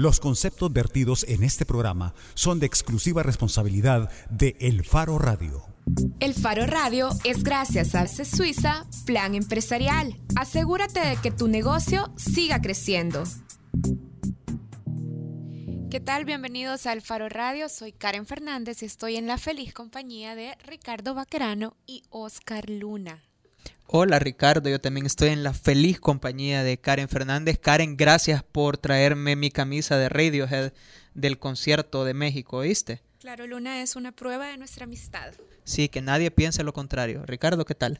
Los conceptos vertidos en este programa son de exclusiva responsabilidad de El Faro Radio. El Faro Radio es gracias a CES Suiza Plan Empresarial. Asegúrate de que tu negocio siga creciendo. ¿Qué tal? Bienvenidos al Faro Radio. Soy Karen Fernández y estoy en la feliz compañía de Ricardo Baquerano y Oscar Luna. Hola Ricardo, yo también estoy en la feliz compañía de Karen Fernández. Karen, gracias por traerme mi camisa de Radiohead del concierto de México, ¿viste? Claro, Luna es una prueba de nuestra amistad. Sí, que nadie piense lo contrario. Ricardo, ¿qué tal?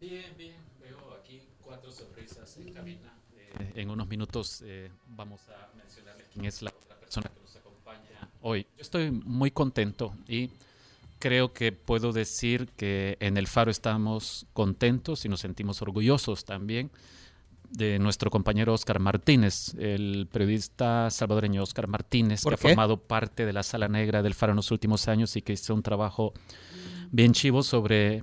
Bien, bien. Veo aquí cuatro sorpresas en cabina. Eh, en unos minutos eh, vamos a mencionarles quién es la otra persona que nos acompaña hoy. Yo estoy muy contento y creo que puedo decir que en el Faro estamos contentos y nos sentimos orgullosos también de nuestro compañero Oscar Martínez, el periodista salvadoreño Oscar Martínez, que ha formado parte de la Sala Negra del Faro en los últimos años y que hizo un trabajo bien chivo sobre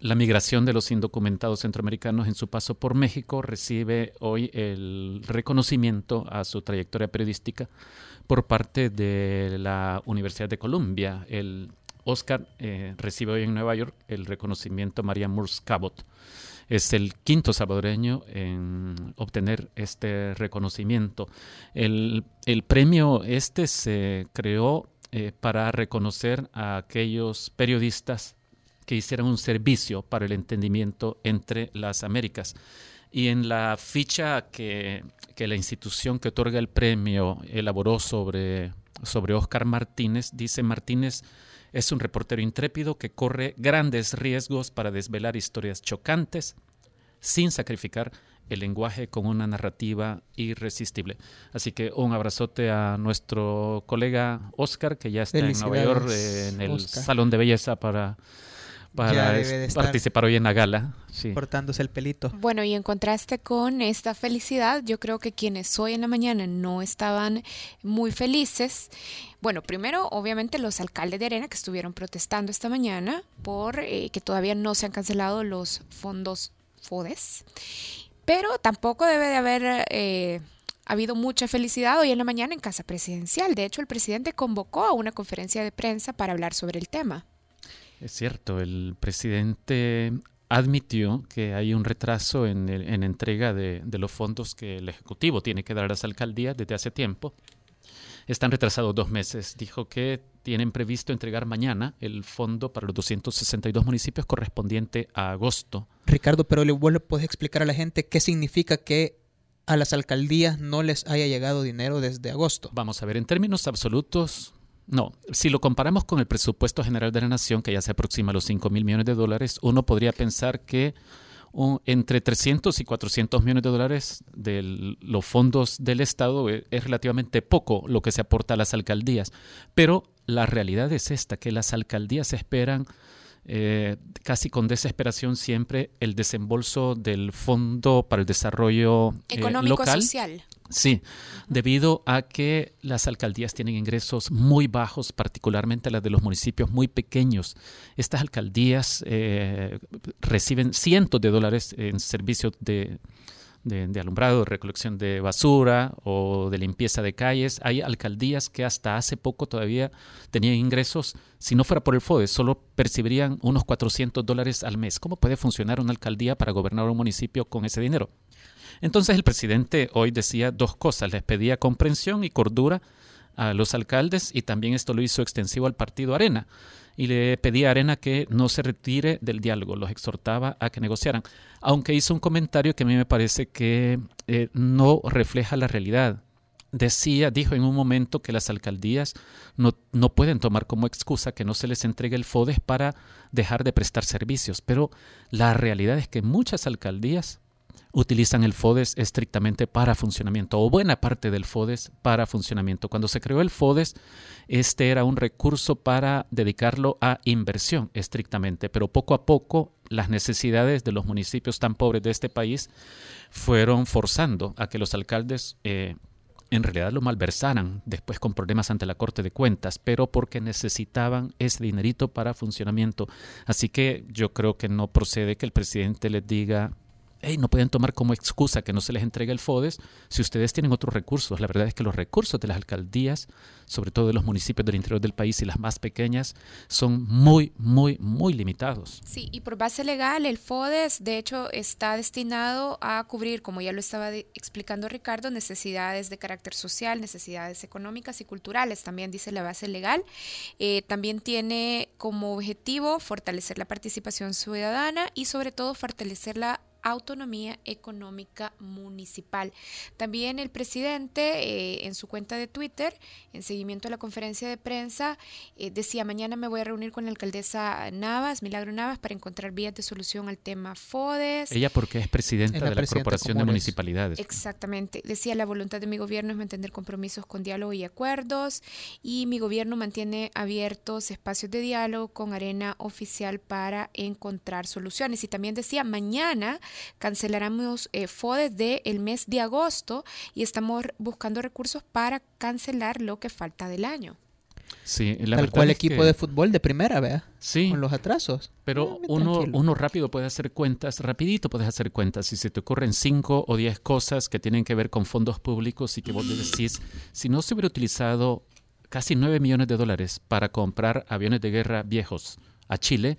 la migración de los indocumentados centroamericanos en su paso por México. Recibe hoy el reconocimiento a su trayectoria periodística por parte de la Universidad de Columbia. El Oscar eh, recibe hoy en Nueva York el reconocimiento María Moores Cabot. Es el quinto salvadoreño en obtener este reconocimiento. El, premio este se creó eh, para reconocer a aquellos periodistas que hicieran un servicio para el entendimiento entre las Américas. Y en la ficha que, que la institución que otorga el premio elaboró sobre, sobre Oscar Martínez, dice Martínez es un reportero intrépido que corre grandes riesgos para desvelar historias chocantes sin sacrificar el lenguaje con una narrativa irresistible. Así que un abrazote a nuestro colega Oscar, que ya está en Nueva York, en el Salón de Belleza para para participar hoy en la gala. Sí. Cortándose el pelito. Bueno, y en contraste con esta felicidad, yo creo que quienes hoy en la mañana no estaban muy felices, bueno, primero obviamente los alcaldes de Arena que estuvieron protestando esta mañana por eh, que todavía no se han cancelado los fondos FODES, pero tampoco debe de haber... Eh, habido mucha felicidad hoy en la mañana en Casa Presidencial. De hecho, el presidente convocó a una conferencia de prensa para hablar sobre el tema. Es cierto, el presidente admitió que hay un retraso en, en entrega de, los fondos que el Ejecutivo tiene que dar a las alcaldías desde hace tiempo. Están retrasados dos meses. Dijo que tienen previsto entregar mañana el fondo para los 262 municipios correspondiente a agosto. Ricardo, pero vos le puedes explicar a la gente qué significa que a las alcaldías no les haya llegado dinero desde agosto. Vamos a ver, en términos absolutos, no, si lo comparamos con el presupuesto general de la nación, que ya se aproxima a los 5 mil millones de dólares, uno podría pensar que entre 300 y 400 millones de dólares de los fondos del Estado es, es relativamente poco lo que se aporta a las alcaldías. Pero la realidad es esta, que las alcaldías esperan eh, casi con desesperación siempre el desembolso del Fondo para el Desarrollo eh, Económico Social. Sí, debido a que las alcaldías tienen ingresos muy bajos, particularmente las de los municipios muy pequeños. Estas alcaldías eh, reciben cientos de dólares en servicios de de, alumbrado, de recolección de basura o de limpieza de calles. Hay alcaldías que hasta hace poco todavía tenían ingresos, si no fuera por el FODE, solo percibirían unos 400 dólares al mes. ¿Cómo puede funcionar una alcaldía para gobernar un municipio con ese dinero? Entonces el presidente hoy decía dos cosas, les pedía comprensión y cordura a los alcaldes y también esto lo hizo extensivo al partido Arena. Y le pedía a Arena que no se retire del diálogo, los exhortaba a que negociaran, aunque hizo un comentario que a mí me parece que eh, no refleja la realidad. Decía, dijo en un momento que las alcaldías no, no pueden tomar como excusa que no se les entregue el FODES para dejar de prestar servicios, pero la realidad es que muchas alcaldías utilizan el FODES estrictamente para funcionamiento o buena parte del FODES para funcionamiento. Cuando se creó el FODES, este era un recurso para dedicarlo a inversión estrictamente, pero poco a poco las necesidades de los municipios tan pobres de este país fueron forzando a que los alcaldes eh, en realidad lo malversaran después con problemas ante la Corte de Cuentas, pero porque necesitaban ese dinerito para funcionamiento. Así que yo creo que no procede que el presidente les diga no pueden tomar como excusa que no se les entregue el FODES si ustedes tienen otros recursos. La verdad es que los recursos de las alcaldías, sobre todo de los municipios del interior del país y las más pequeñas, son muy, muy, muy limitados. Sí, y por base legal, el FODES, de hecho, está destinado a cubrir, como ya lo estaba explicando Ricardo, necesidades de carácter social, necesidades económicas y culturales, también dice la base legal. Eh, también tiene como objetivo fortalecer la participación ciudadana y sobre todo fortalecer la autonomía económica municipal. También el presidente eh, en su cuenta de Twitter, en seguimiento a la conferencia de prensa, eh, decía, mañana me voy a reunir con la alcaldesa Navas, Milagro Navas, para encontrar vías de solución al tema FODES. Ella porque es presidenta de la Corporación de Municipalidades. Exactamente. Decía, la voluntad de mi gobierno es mantener compromisos con diálogo y acuerdos y mi gobierno mantiene abiertos espacios de diálogo con arena oficial para encontrar soluciones. Y también decía, mañana cancelaremos eh, FODES del mes de agosto y estamos buscando recursos para cancelar lo que falta del año. Sí, la Tal cual equipo de fútbol de primera, vea. Sí. Con los atrasos. Pero ah, uno, uno rápido puede hacer cuentas, rapidito puedes hacer cuentas. Si se te ocurren cinco o diez cosas que tienen que ver con fondos públicos y que vos decís, si no se hubiera utilizado casi nueve millones de dólares para comprar aviones de guerra viejos a Chile,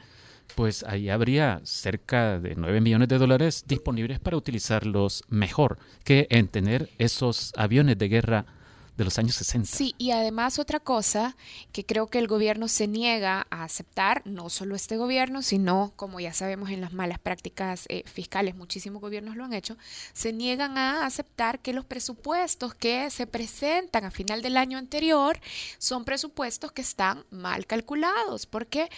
pues ahí habría cerca de 9 millones de dólares disponibles para utilizarlos mejor que en tener esos aviones de guerra de los años 60. Sí, y además otra cosa que creo que el gobierno se niega a aceptar, no solo este gobierno, sino, como ya sabemos en las malas prácticas eh, fiscales, muchísimos gobiernos lo han hecho, se niegan a aceptar que los presupuestos que se presentan a final del año anterior son presupuestos que están mal calculados, porque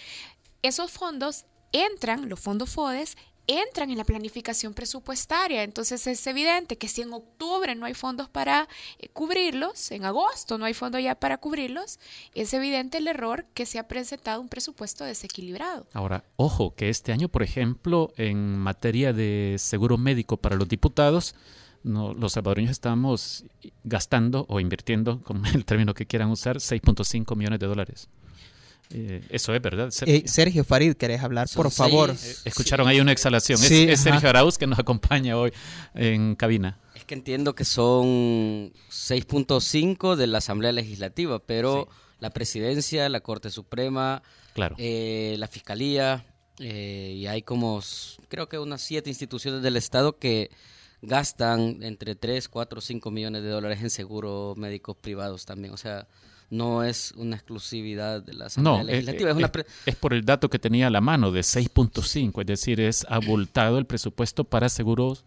esos fondos entran, los fondos FODES, entran en la planificación presupuestaria. Entonces es evidente que si en octubre no hay fondos para eh, cubrirlos, en agosto no hay fondos ya para cubrirlos, es evidente el error que se ha presentado un presupuesto desequilibrado. Ahora, ojo, que este año, por ejemplo, en materia de seguro médico para los diputados, no, los salvadoreños estamos gastando o invirtiendo, como el término que quieran usar, 6.5 millones de dólares. Eh, eso es verdad. Sergio, eh, Sergio Farid, ¿querés hablar? por favor. Eh, escucharon ahí una exhalación. es, Sergio Arauz que nos acompaña hoy en cabina. Es que entiendo que son 6.5 de la Asamblea Legislativa, pero la Presidencia, la Corte Suprema, claro. la Fiscalía, y hay como, creo que unas siete instituciones del Estado que gastan entre 3, 4, 5 millones de dólares en seguros médicos privados también. O sea, no es una exclusividad de la Asamblea no, Es, es, por el dato que tenía a la mano de 6.5, es decir, es abultado el presupuesto para seguros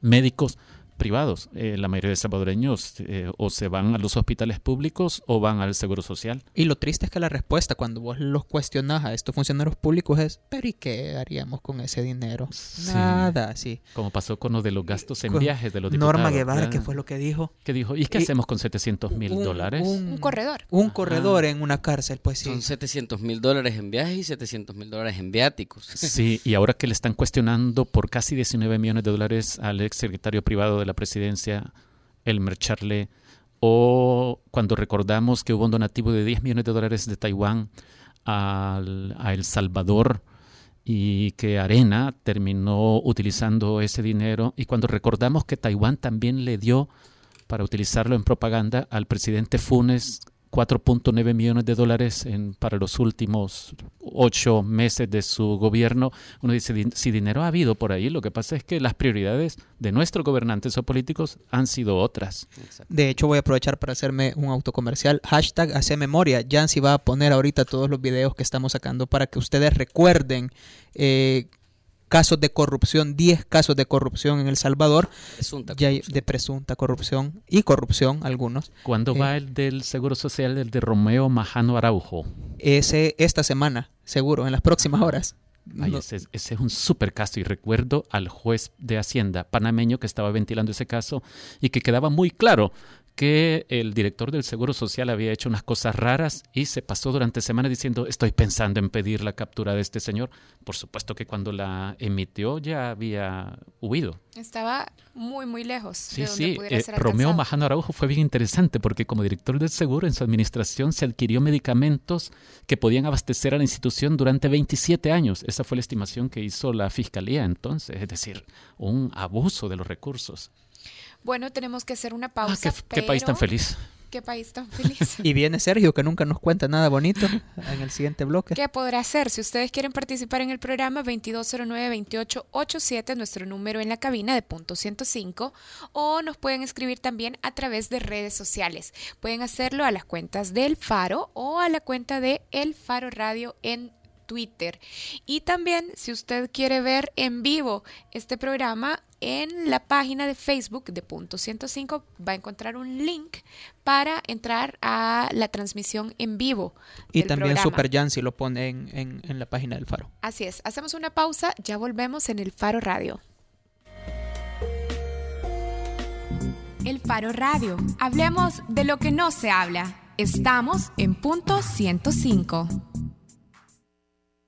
médicos privados. Eh, la mayoría de salvadoreños eh, o se van a los hospitales públicos o van al seguro social. Y lo triste es que la respuesta cuando vos los cuestionás a estos funcionarios públicos es, pero ¿y qué haríamos con ese dinero? Nada, sí. Como pasó con lo de los gastos en viajes de los diputados. Norma Guevara, ¿qué fue lo que dijo? ¿Qué dijo? ¿Y qué hacemos con 700 mil dólares? Un, corredor. Un corredor en una cárcel, pues sí. Son 700 mil dólares en viajes y 700 mil dólares en viáticos. Sí, y ahora que le están cuestionando por casi 19 millones de dólares al ex secretario privado de la presidencia, Elmer Charle, o cuando recordamos que hubo un donativo de 10 millones de dólares de Taiwán a El Salvador y que Arena terminó utilizando ese dinero, y cuando recordamos que Taiwán también le dio para utilizarlo en propaganda al presidente Funes 4.9 millones de dólares en, para los últimos ocho meses de su gobierno. Uno dice, si dinero ha habido por ahí, lo que pasa es que las prioridades de nuestros gobernantes o políticos han sido otras. De hecho, voy a aprovechar para hacerme un autocomercial. Hashtag hace memoria. Jansi va a poner ahorita todos los videos que estamos sacando para que ustedes recuerden eh, casos de corrupción, 10 casos de corrupción en El Salvador, ya de presunta corrupción y corrupción algunos. ¿Cuándo va eh, el del Seguro Social, el de Romeo Majano Araujo? Ese esta semana, seguro, en las próximas horas. ese, ese, es un super caso y recuerdo al juez de Hacienda panameño que estaba ventilando ese caso y que quedaba muy claro que el director del Seguro Social había hecho unas cosas raras y se pasó durante semanas diciendo, estoy pensando en pedir la captura de este señor. Por supuesto que cuando la emitió ya había huido. Estaba muy, muy lejos. Sí, de donde sí. pudiera Eh, ser Romeo. Majano Araujo fue bien interesante porque como director del seguro en su administración se adquirió medicamentos que podían abastecer a la institución durante 27 años. Esa fue la estimación que hizo la fiscalía entonces, es decir, un abuso de los recursos. Bueno, tenemos que hacer una Ah, pausa. qué, qué país tan feliz. Qué país tan feliz. Y viene Sergio, que nunca nos cuenta nada bonito en el siguiente bloque. ¿Qué podrá hacer? Si ustedes quieren participar en el programa 2209-2887, nuestro número en la cabina de punto 105, o nos pueden escribir también a través de redes sociales. Pueden hacerlo a las cuentas del Faro o a la cuenta de El Faro Radio en Twitter. Y también, si usted quiere ver en vivo este programa, en la página de Facebook de Punto 105 va a encontrar un link para entrar a la transmisión en vivo. Y del también programa. Super Jansi lo pone en, en- en la página del Faro. Así es, hacemos una pausa, ya volvemos en el Faro Radio. El Faro Radio. Hablemos de lo que no se habla. Estamos en punto 105.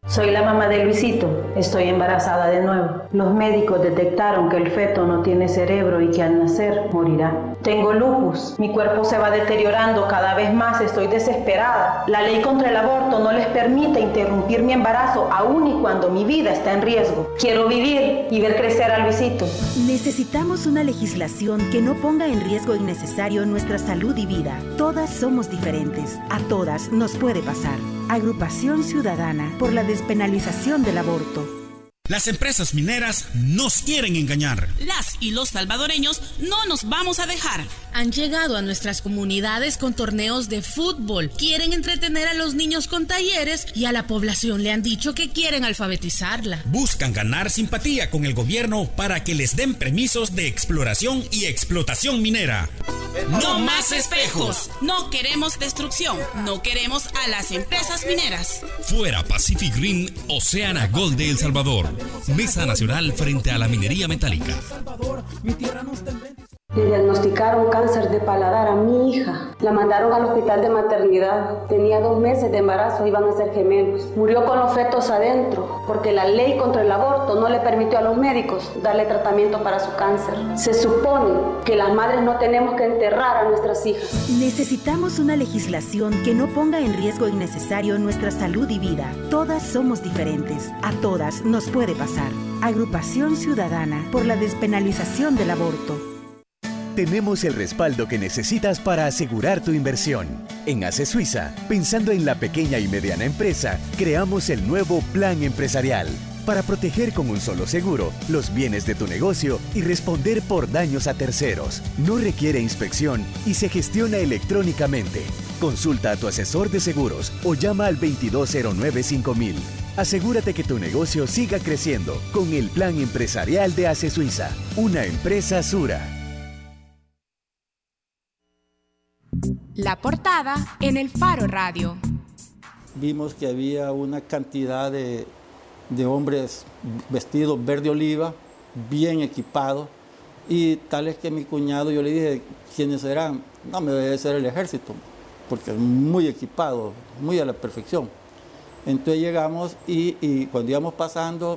Soy la mamá de Luisito, estoy embarazada de nuevo. Los médicos detectaron que el feto no tiene cerebro y que al nacer morirá. Tengo lupus, mi cuerpo se va deteriorando cada vez más, estoy desesperada. La ley contra el aborto no les permite interrumpir mi embarazo aún y cuando mi vida está en riesgo. Quiero vivir y ver crecer a Luisito. Necesitamos una legislación que no ponga en riesgo innecesario nuestra salud y vida. Todas somos diferentes. A todas nos puede pasar. Agrupación Ciudadana por la despenalización del aborto. Las empresas mineras nos quieren engañar. Las y los salvadoreños no nos vamos a dejar. Han llegado a nuestras comunidades con torneos de fútbol. Quieren entretener a los niños con talleres y a la población le han dicho que quieren alfabetizarla. Buscan ganar simpatía con el gobierno para que les den permisos de exploración y explotación minera. No más espejos. No queremos destrucción. No queremos a las empresas mineras. Fuera Pacific Green, Oceana Gold de El Salvador. Mesa Nacional frente a la minería metálica. Le diagnosticaron cáncer de paladar a mi hija. La mandaron al hospital de maternidad. Tenía dos meses de embarazo, iban a ser gemelos. Murió con los fetos adentro porque la ley contra el aborto no le permitió a los médicos darle tratamiento para su cáncer. Se supone que las madres no tenemos que enterrar a nuestras hijas. Necesitamos una legislación que no ponga en riesgo innecesario nuestra salud y vida. Todas somos diferentes. A todas nos puede pasar. Agrupación Ciudadana por la despenalización del aborto. Tenemos el respaldo que necesitas para asegurar tu inversión. En ACE Suiza, pensando en la pequeña y mediana empresa, creamos el nuevo Plan Empresarial para proteger con un solo seguro los bienes de tu negocio y responder por daños a terceros. No requiere inspección y se gestiona electrónicamente. Consulta a tu asesor de seguros o llama al 2209-5000. Asegúrate que tu negocio siga creciendo con el Plan Empresarial de ACE Suiza, una empresa Sura. La portada en el Faro Radio. Vimos que había una cantidad de, de hombres vestidos verde oliva, bien equipados, y tal es que mi cuñado, yo le dije, ¿quiénes serán? No, me debe ser el ejército, porque es muy equipado, muy a la perfección. Entonces llegamos y, cuando íbamos pasando,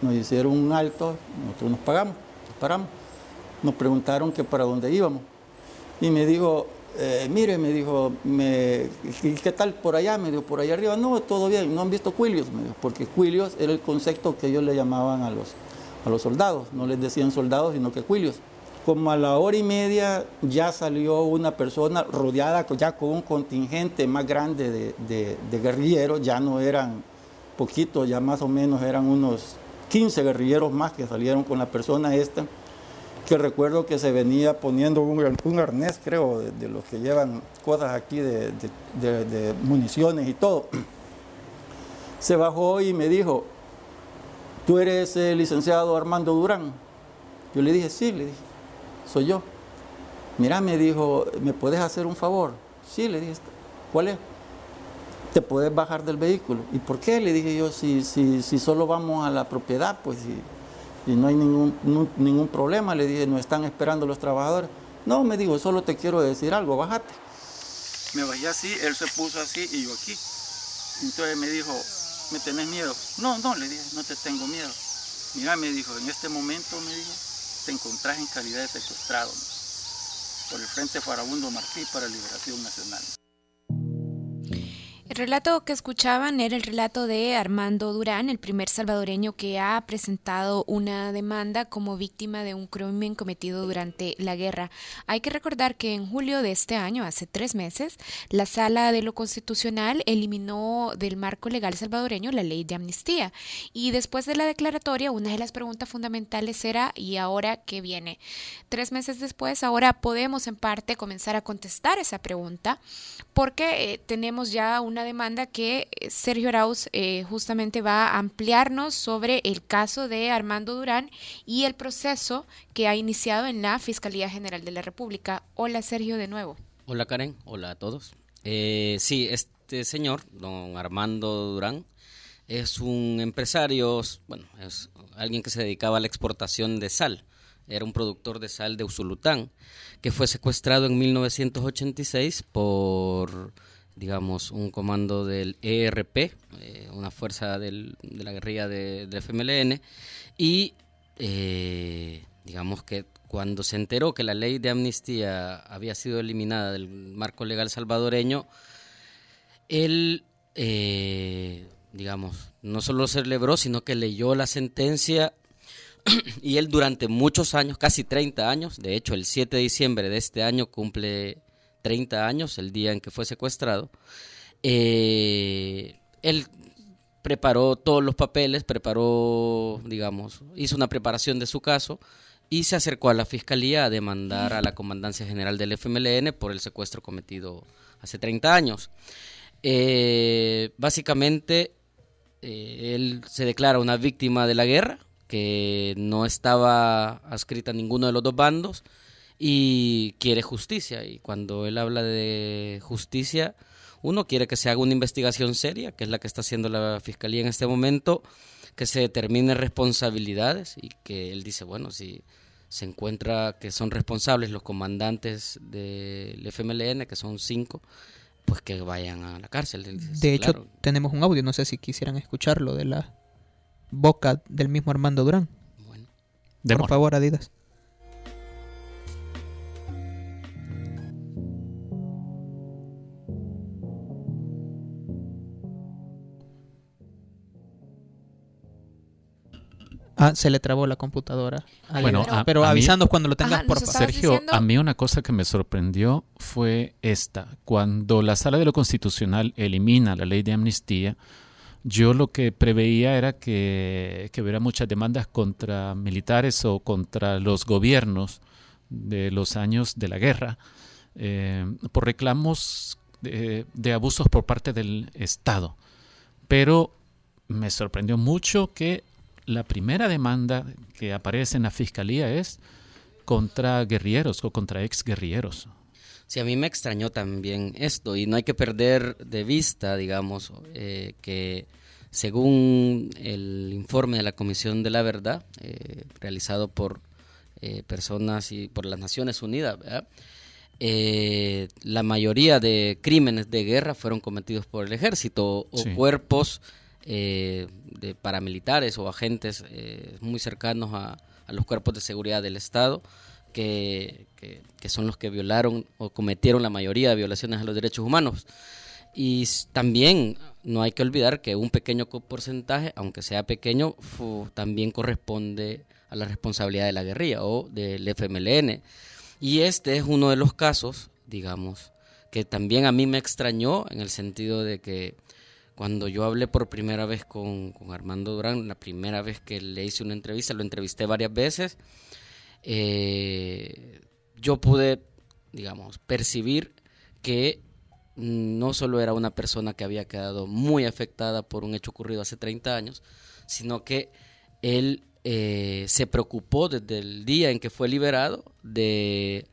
nos hicieron un alto, nosotros nos pagamos, nos paramos. Nos preguntaron que para dónde íbamos. Y me dijo, eh, mire, me dijo, me, ¿qué, tal por allá? Me dijo, por allá arriba. No, todo bien, no han visto cuilios, me dijo, porque cuilios era el concepto que ellos le llamaban a los, a los soldados. No les decían soldados, sino que cuilios. Como a la hora y media ya salió una persona rodeada ya con un contingente más grande de, de, de guerrilleros, ya no eran poquitos, ya más o menos eran unos 15 guerrilleros más que salieron con la persona esta que recuerdo que se venía poniendo un, un arnés, creo, de, los que llevan cosas aquí de, municiones y todo. Se bajó y me dijo, ¿tú eres el licenciado Armando Durán? Yo le dije, sí, le dije, soy yo. Mira, me dijo, ¿me puedes hacer un favor? Sí, le dije, ¿cuál es? Te puedes bajar del vehículo. ¿Y por qué? Le dije yo, si, si, si solo vamos a la propiedad, pues y no hay ningún, ningún problema, le dije, nos están esperando los trabajadores. No, me dijo, solo te quiero decir algo, bájate. Me bajé así, él se puso así y yo aquí. Entonces me dijo, ¿me tenés miedo? No, no, le dije, no te tengo miedo. Mira, me dijo, en este momento, me dijo, te encontrás en calidad de secuestrado por el Frente Farabundo Martí para Liberación Nacional. El relato que escuchaban era el relato de Armando Durán, el primer salvadoreño que ha presentado una demanda como víctima de un crimen cometido durante la guerra. Hay que recordar que en julio de este año, hace tres meses, la Sala de lo Constitucional eliminó del marco legal salvadoreño la ley de amnistía. Y después de la declaratoria, una de las preguntas fundamentales era ¿y ahora qué viene? Tres meses después, ahora podemos en parte comenzar a contestar esa pregunta porque eh, tenemos ya una demanda que eh, Sergio Arauz eh, justamente va a ampliarnos sobre el caso de Armando Durán y el proceso que ha iniciado en la Fiscalía General de la República. Hola Sergio de nuevo. Hola Karen, hola a todos. Eh, sí, este señor, don Armando Durán, es un empresario, bueno, es alguien que se dedicaba a la exportación de sal. Era un productor de sal de Usulután, que fue secuestrado en 1986 por digamos, un comando del ERP, eh, una fuerza de la guerrilla de, del FMLN, y eh, digamos que cuando se enteró que la ley de amnistía había sido eliminada del marco legal salvadoreño, él, eh, digamos, no solo celebró, sino que leyó la sentencia y él durante muchos años, casi 30 años, de hecho el 7 de diciembre de este año cumple 30 años, el día en que fue secuestrado, eh, él preparó todos los papeles, preparó, digamos, hizo una preparación de su caso y se acercó a la fiscalía a demandar a la Comandancia General del FMLN por el secuestro cometido hace 30 años. Eh, básicamente, eh, él se declara una víctima de la guerra, que no estaba adscrita a ninguno de los dos bandos y quiere justicia. Y cuando él habla de justicia, uno quiere que se haga una investigación seria, que es la que está haciendo la Fiscalía en este momento, que se determine responsabilidades y que él dice, bueno, si se encuentra que son responsables los comandantes del FMLN, que son cinco, pues que vayan a la cárcel. de hecho, tenemos un audio, no sé si quisieran escucharlo, de la boca del mismo Armando Durán. Bueno. Por favor, Adidas. Ah, se le trabó la computadora. bueno, pero avisando cuando lo tengas, por favor. Sergio, a mí una cosa que me sorprendió fue esta. Cuando la Sala de lo Constitucional elimina la ley de amnistía, yo lo que preveía era que, hubiera muchas demandas contra militares o contra los gobiernos de los años de la guerra eh, por reclamos de, de abusos por parte del Estado. Pero me sorprendió mucho que la primera demanda que aparece en la fiscalía es contra guerrilleros o contra ex guerrilleros. Sí, a mí me extrañó también esto y no hay que perder de vista, digamos, eh, que según el informe de la Comisión de la Verdad, eh, realizado por eh, personas y por las Naciones Unidas, la mayoría de crímenes de guerra fueron cometidos por el ejército o cuerpos eh, de paramilitares o agentes eh, muy cercanos a, los cuerpos de seguridad del Estado, que, son los que violaron o cometieron la mayoría de violaciones a los derechos humanos. Y también no hay que olvidar que un pequeño porcentaje, aunque sea pequeño, también corresponde a la responsabilidad de la guerrilla o del FMLN. Y este es uno de los casos, digamos, que también a mí me extrañó en el sentido de que cuando yo hablé por primera vez con, Armando Durán, la primera vez que le hice una entrevista, lo entrevisté varias veces, eh, yo pude, digamos, percibir que no solo era una persona que había quedado muy afectada por un hecho ocurrido hace 30 años, sino que él eh, se preocupó desde el día en que fue liberado de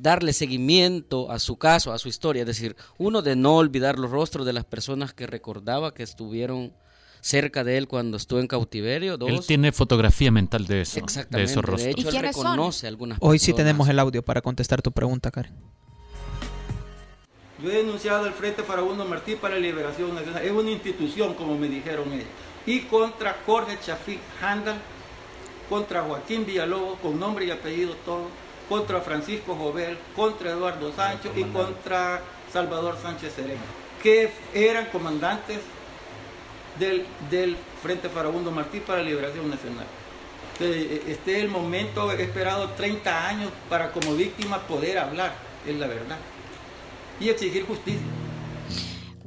darle seguimiento a su caso, a su historia, es decir, uno de no olvidar los rostros de las personas que recordaba que estuvieron cerca de él cuando estuvo en cautiverio. Dos. Él tiene fotografía mental de eso, Exactamente. de esos De rostros. hecho, él reconoce algunas Hoy sí tenemos el audio para contestar tu pregunta, Karen. Yo he denunciado al Frente Farabundo Martí para la Liberación Nacional. Es una institución, como me dijeron ellos. Y contra Jorge Chafik Handal, contra Joaquín Villalobos, con nombre y apellido todo, contra Francisco Jovel, contra Eduardo Sancho y contra Salvador Sánchez Serena, que eran comandantes del, del Frente Farabundo Martí para la Liberación Nacional. Entonces, Este es el momento, he esperado 30 años para como víctima poder hablar, es la verdad, y exigir justicia.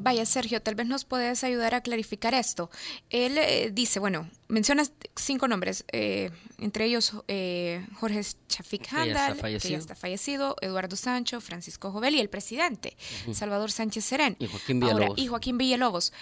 Vaya, Sergio, tal vez nos puedes ayudar a clarificar esto. Él eh, dice, bueno, mencionas cinco nombres, eh, entre ellos eh, Jorge Chafik Que ya está Handal, que ya está fallecido, Eduardo Sancho, Francisco Jovel y el presidente. Salvador Sánchez Serén. Y Joaquín Ahora, Villalobos. y Joaquín Villalobos.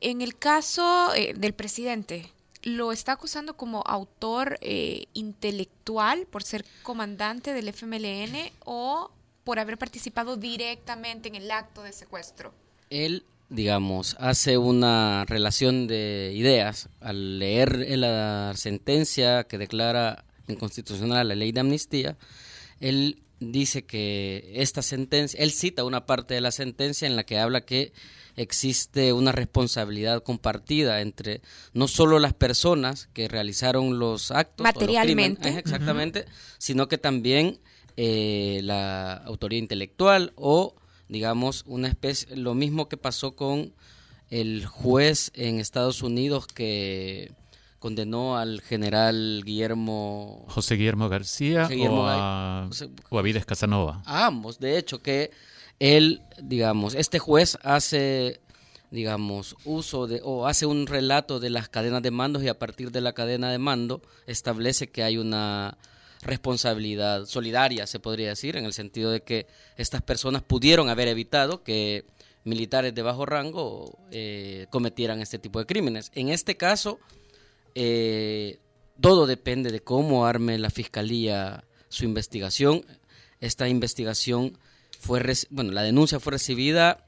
En el caso del presidente, ¿lo está acusando como autor eh, intelectual por ser comandante del FMLN o por haber participado directamente en el acto de secuestro? Él, digamos, hace una relación de ideas al leer la sentencia que declara inconstitucional la ley de amnistía. Él dice que esta sentencia, él cita una parte de la sentencia en la que habla que existe una responsabilidad compartida entre no solo las personas que realizaron los actos, o los Materialmente. crímenes, exactamente, sino que también eh, la autoría intelectual o, digamos, una especie, lo mismo que pasó con el juez en Estados Unidos que condenó al general Guillermo José Guillermo García José Guillermo o, a, José- o a Vides Casanova. a ambos, de hecho, que él, digamos, este juez hace, digamos, uso de, o hace un relato de las cadenas de mandos y a partir de la cadena de mando establece que hay una responsabilidad solidaria, se podría decir, en el sentido de que estas personas pudieron haber evitado que militares de bajo rango eh, cometieran este tipo de crímenes. En este caso, eh, todo depende de cómo arme la fiscalía su investigación. Esta investigación fue, bueno, la denuncia fue recibida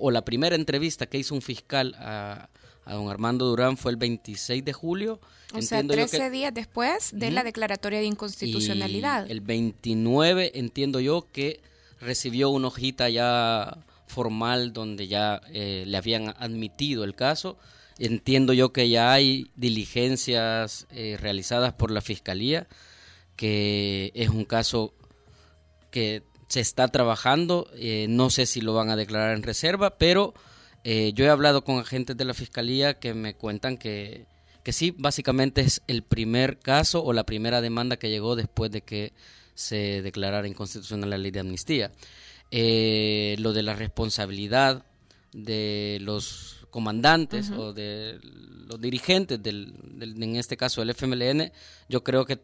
o la primera entrevista que hizo un fiscal a, a don Armando Durán fue el 26 de julio. O sea, Entiendo yo 13 que- días después de la declaratoria de inconstitucionalidad. y el 29 entiendo yo que recibió una hojita ya formal donde ya eh, le habían admitido el caso. Entiendo yo que ya hay diligencias eh, realizadas por la fiscalía, que es un caso que se está trabajando. eh, no sé si lo van a declarar en reserva, pero eh, yo he hablado con agentes de la fiscalía que me cuentan que, que sí, básicamente es el primer caso o la primera demanda que llegó después de que se declarara inconstitucional la ley de amnistía. Eh, lo de la responsabilidad de los comandantes o de los dirigentes, del, del- en este caso del FMLN, yo creo que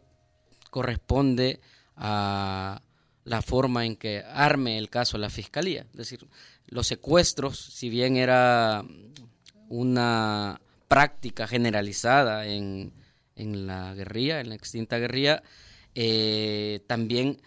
corresponde a la forma en que arme el caso la fiscalía. Es decir, los secuestros, si bien era una práctica generalizada en, en la guerrilla, en la extinta guerrilla, eh, también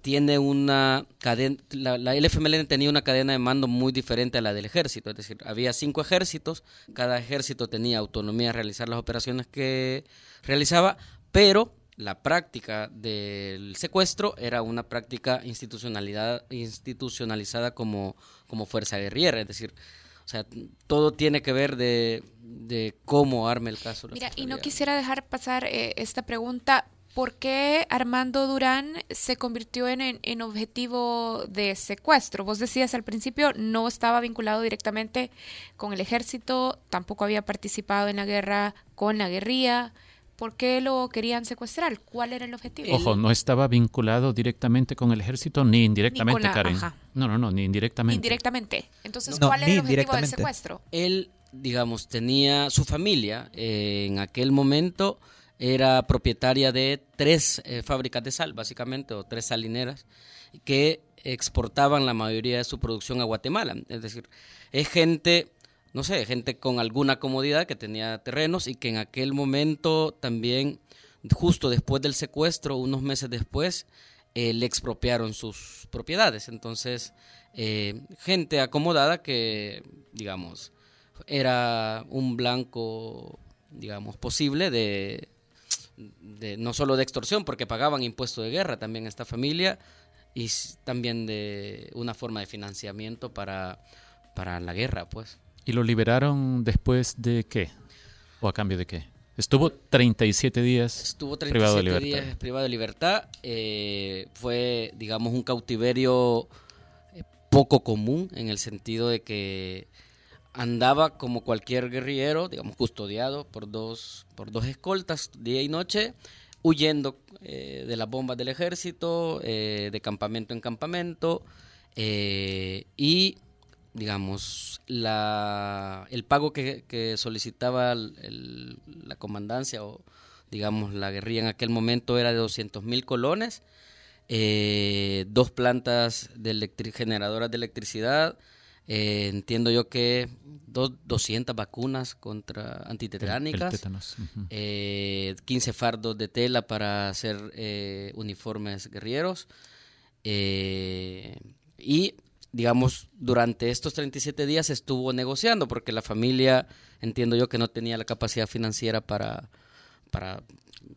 tiene una cadena, la, la LFMLN tenía una cadena de mando muy diferente a la del ejército, es decir, había cinco ejércitos, cada ejército tenía autonomía de realizar las operaciones que realizaba, pero la práctica del secuestro era una práctica institucionalidad, institucionalizada como, como fuerza guerrillera, es decir, o sea, todo tiene que ver de, de cómo arme el caso. Mira, y no quisiera dejar pasar eh, esta pregunta. ¿Por qué Armando Durán se convirtió en, en- en objetivo de secuestro? Vos decías al principio no estaba vinculado directamente con el ejército, tampoco había participado en la guerra con la guerrilla. ¿Por qué lo querían secuestrar? ¿Cuál era el objetivo? Ojo, no estaba vinculado directamente con el ejército ni indirectamente, la- Karen. ajá. No, no, no, ni indirectamente. Indirectamente. Entonces, No, ¿cuál era el objetivo del secuestro? Él, digamos, tenía su familia eh, en aquel momento era propietaria de tres eh, fábricas de sal, básicamente, o tres salineras, que exportaban la mayoría de su producción a Guatemala. Es decir, es gente, no sé, gente con alguna comodidad que tenía terrenos y que en aquel momento también, justo después del secuestro, unos meses después, eh, le expropiaron sus propiedades. Entonces, eh, gente acomodada que, digamos, era un blanco, digamos, posible de, de no solo de extorsión, porque pagaban impuesto de guerra también esta familia, y también de una forma de financiamiento para, para la guerra, pues. ¿Y lo liberaron después de qué? ¿O a cambio de qué? Estuvo 37 días Estuvo 37 privado de libertad. días privado de libertad. Eh, fue, digamos, un cautiverio eh, poco común en el sentido de que andaba como cualquier guerrillero, digamos, custodiado por dos, por dos escoltas día y noche, huyendo eh, de las bombas del ejército, de campamento en campamento, y digamos, la, el pago que, solicitaba la comandancia o, digamos, la guerrilla en aquel momento era de 200 mil colones, eh, dos plantas de generadoras de electricidad, eh, entiendo yo que 200 vacunas contra antitetánicas, 15 eh, fardos de tela para hacer uniformes guerrilleros y digamos, durante estos 37 días estuvo negociando porque la familia, entiendo yo que no tenía la capacidad financiera para, para,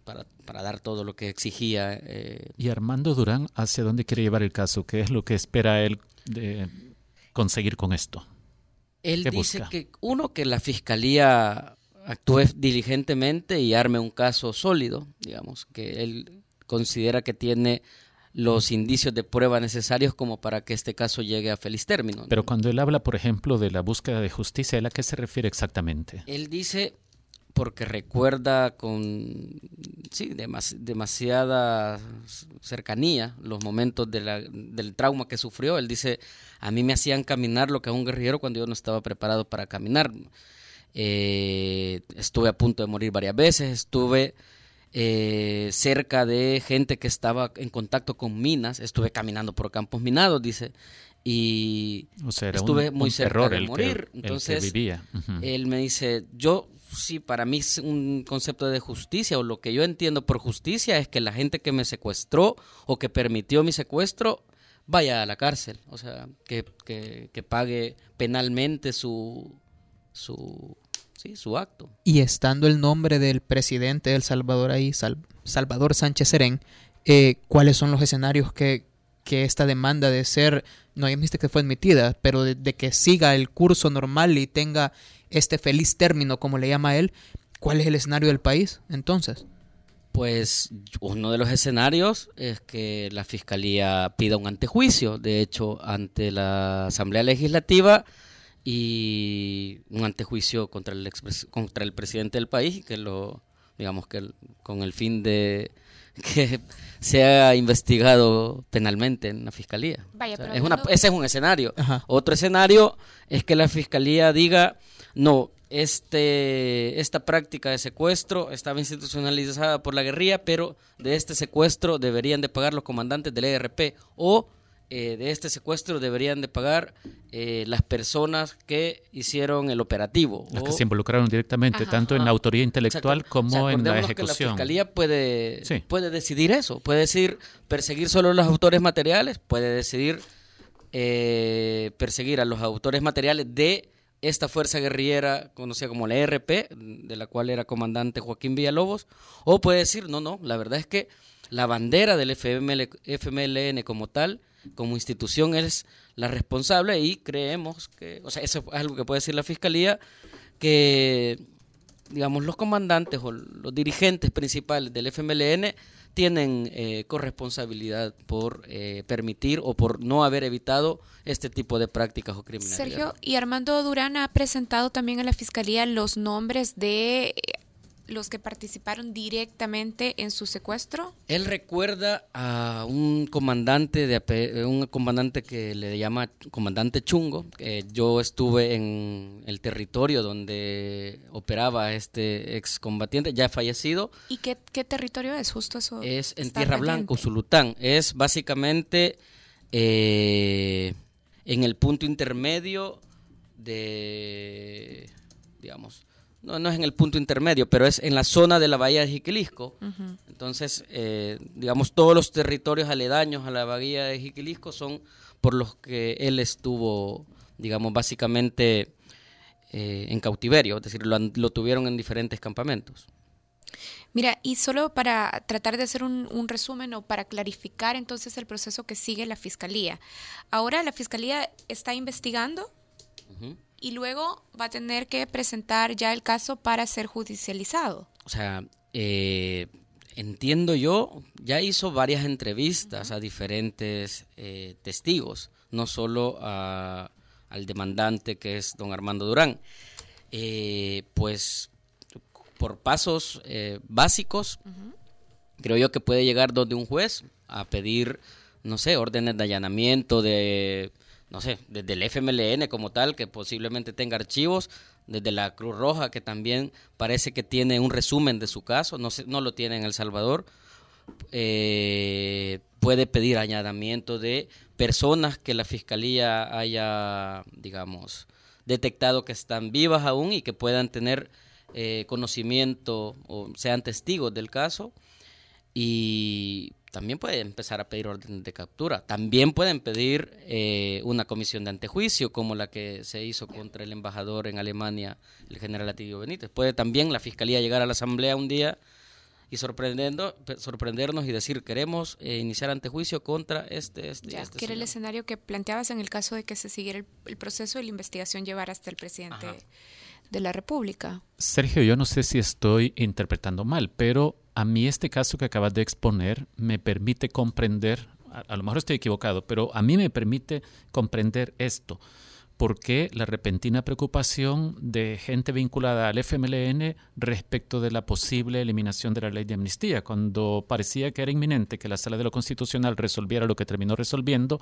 para, dar todo lo que exigía. Eh. ¿Y Armando Durán hacia dónde quiere llevar el caso? ¿Qué es lo que espera él de conseguir con esto? Él dice que, uno, que la fiscalía actúe diligentemente y arme un caso sólido, digamos, que él considera que tiene los indicios de prueba necesarios como para que este caso llegue a feliz término. Pero cuando él habla, por ejemplo, de la búsqueda de justicia, ¿a qué se refiere exactamente? Él dice, porque recuerda con sí, demasiada cercanía los momentos del trauma que sufrió. Él dice, a mí me hacían caminar lo que a un guerrillero cuando yo no estaba preparado para caminar. Eh, estuve a punto de morir varias veces, estuve eh, cerca de gente que estaba en contacto con minas. Estuve caminando por campos minados, dice, y estuve muy cerca de morir. Entonces, él me dice, yo sí, para mí es un concepto de justicia, o lo que yo entiendo por justicia es que la gente que me secuestró o que permitió mi secuestro vaya a la cárcel, o sea, que, que, que pague penalmente su, su sí, su acto. Y estando el nombre del presidente del Salvador ahí, Salvador Sánchez Serén, eh, ¿cuáles son los escenarios que, que, esta demanda de ser, no hay viste que fue admitida, pero de, que siga el curso normal y tenga este feliz término, como le llama él, ¿cuál es el escenario del país entonces? Pues uno de los escenarios es que la Fiscalía pida un antejuicio. De hecho, ante la Asamblea Legislativa y un antejuicio contra el contra el presidente del país que lo digamos que con el fin de que sea investigado penalmente en la fiscalía. es una, ese es un escenario. Otro escenario es que la fiscalía diga no este esta práctica de secuestro estaba institucionalizada por la guerrilla, pero de este secuestro deberían de pagar los comandantes del ERP o eh, de este secuestro deberían de pagar eh, las personas que hicieron el operativo. Las que se involucraron directamente, tanto en la autoría intelectual como en la ejecución. Que la fiscalía puede, puede decidir eso, puede decir perseguir solo a los autores materiales, puede decidir eh, perseguir a los autores materiales de esta fuerza guerrillera conocida como la ERP, de la cual era comandante Joaquín Villalobos, o puede decir, no, no, la verdad es que la bandera del FMLN como tal como institución es la responsable y creemos que, o sea, eso es algo que puede decir la Fiscalía, que, digamos, los comandantes o los dirigentes principales del FMLN tienen eh, corresponsabilidad por eh, permitir o por no haber evitado este tipo de prácticas o criminalidad. Sergio, y Armando Durán ha presentado también a la Fiscalía los nombres de los que participaron directamente en su secuestro? Él recuerda a un comandante de un comandante que le llama comandante Chungo. yo estuve en el territorio donde operaba este excombatiente, ya fallecido. ¿Y qué, territorio es justo eso? Es en Tierra Blanca, Zulután. Es básicamente eh, en el punto intermedio de, digamos, no, no es en el punto intermedio, pero es en la zona de la bahía de Jiquilisco. Entonces, eh, digamos, todos los territorios aledaños a la bahía de Jiquilisco son por los que él estuvo, digamos, básicamente eh, en cautiverio, es decir, lo, lo tuvieron en diferentes campamentos. Mira, y solo para tratar de hacer un, un, resumen o para clarificar entonces el proceso que sigue la Fiscalía. Ahora la Fiscalía está investigando uh -huh. Y luego va a tener que presentar ya el caso para ser judicializado. O sea, eh, entiendo yo, ya hizo varias entrevistas uh -huh. a diferentes eh, testigos, no solo a, al demandante que es don Armando Durán. Eh, pues por pasos eh, básicos, uh -huh. creo yo que puede llegar donde un juez a pedir, no sé, órdenes de allanamiento de, no sé, desde el FMLN como tal, que posiblemente tenga archivos, desde la Cruz Roja, que también parece que tiene un resumen de su caso, no, sé, no lo tiene en El Salvador, eh, puede pedir allanamiento de personas que la Fiscalía haya, digamos, detectado que están vivas aún y que puedan tener eh, conocimiento o sean testigos del caso. Y también pueden empezar a pedir orden de captura. También pueden pedir eh, una comisión de antejuicio como la que se hizo contra el embajador en Alemania, el general Atidio Benítez. Puede también la fiscalía llegar a la asamblea un día y sorprendiendo, sorprendernos y decir queremos eh, iniciar antejuicio contra este, este, ya, este que era el escenario que planteabas en el caso de que se siguiera el, el proceso de la investigación llevar hasta el presidente Ajá. de la República. Sergio, yo no sé si estoy interpretando mal, pero a mí este caso que acabas de exponer me permite comprender, a, lo mejor estoy equivocado, pero a mí me permite comprender esto. ¿Por qué la repentina preocupación de gente vinculada al FMLN respecto de la posible eliminación de la ley de amnistía? Cuando parecía que era inminente que la Sala de lo Constitucional resolviera lo que terminó resolviendo,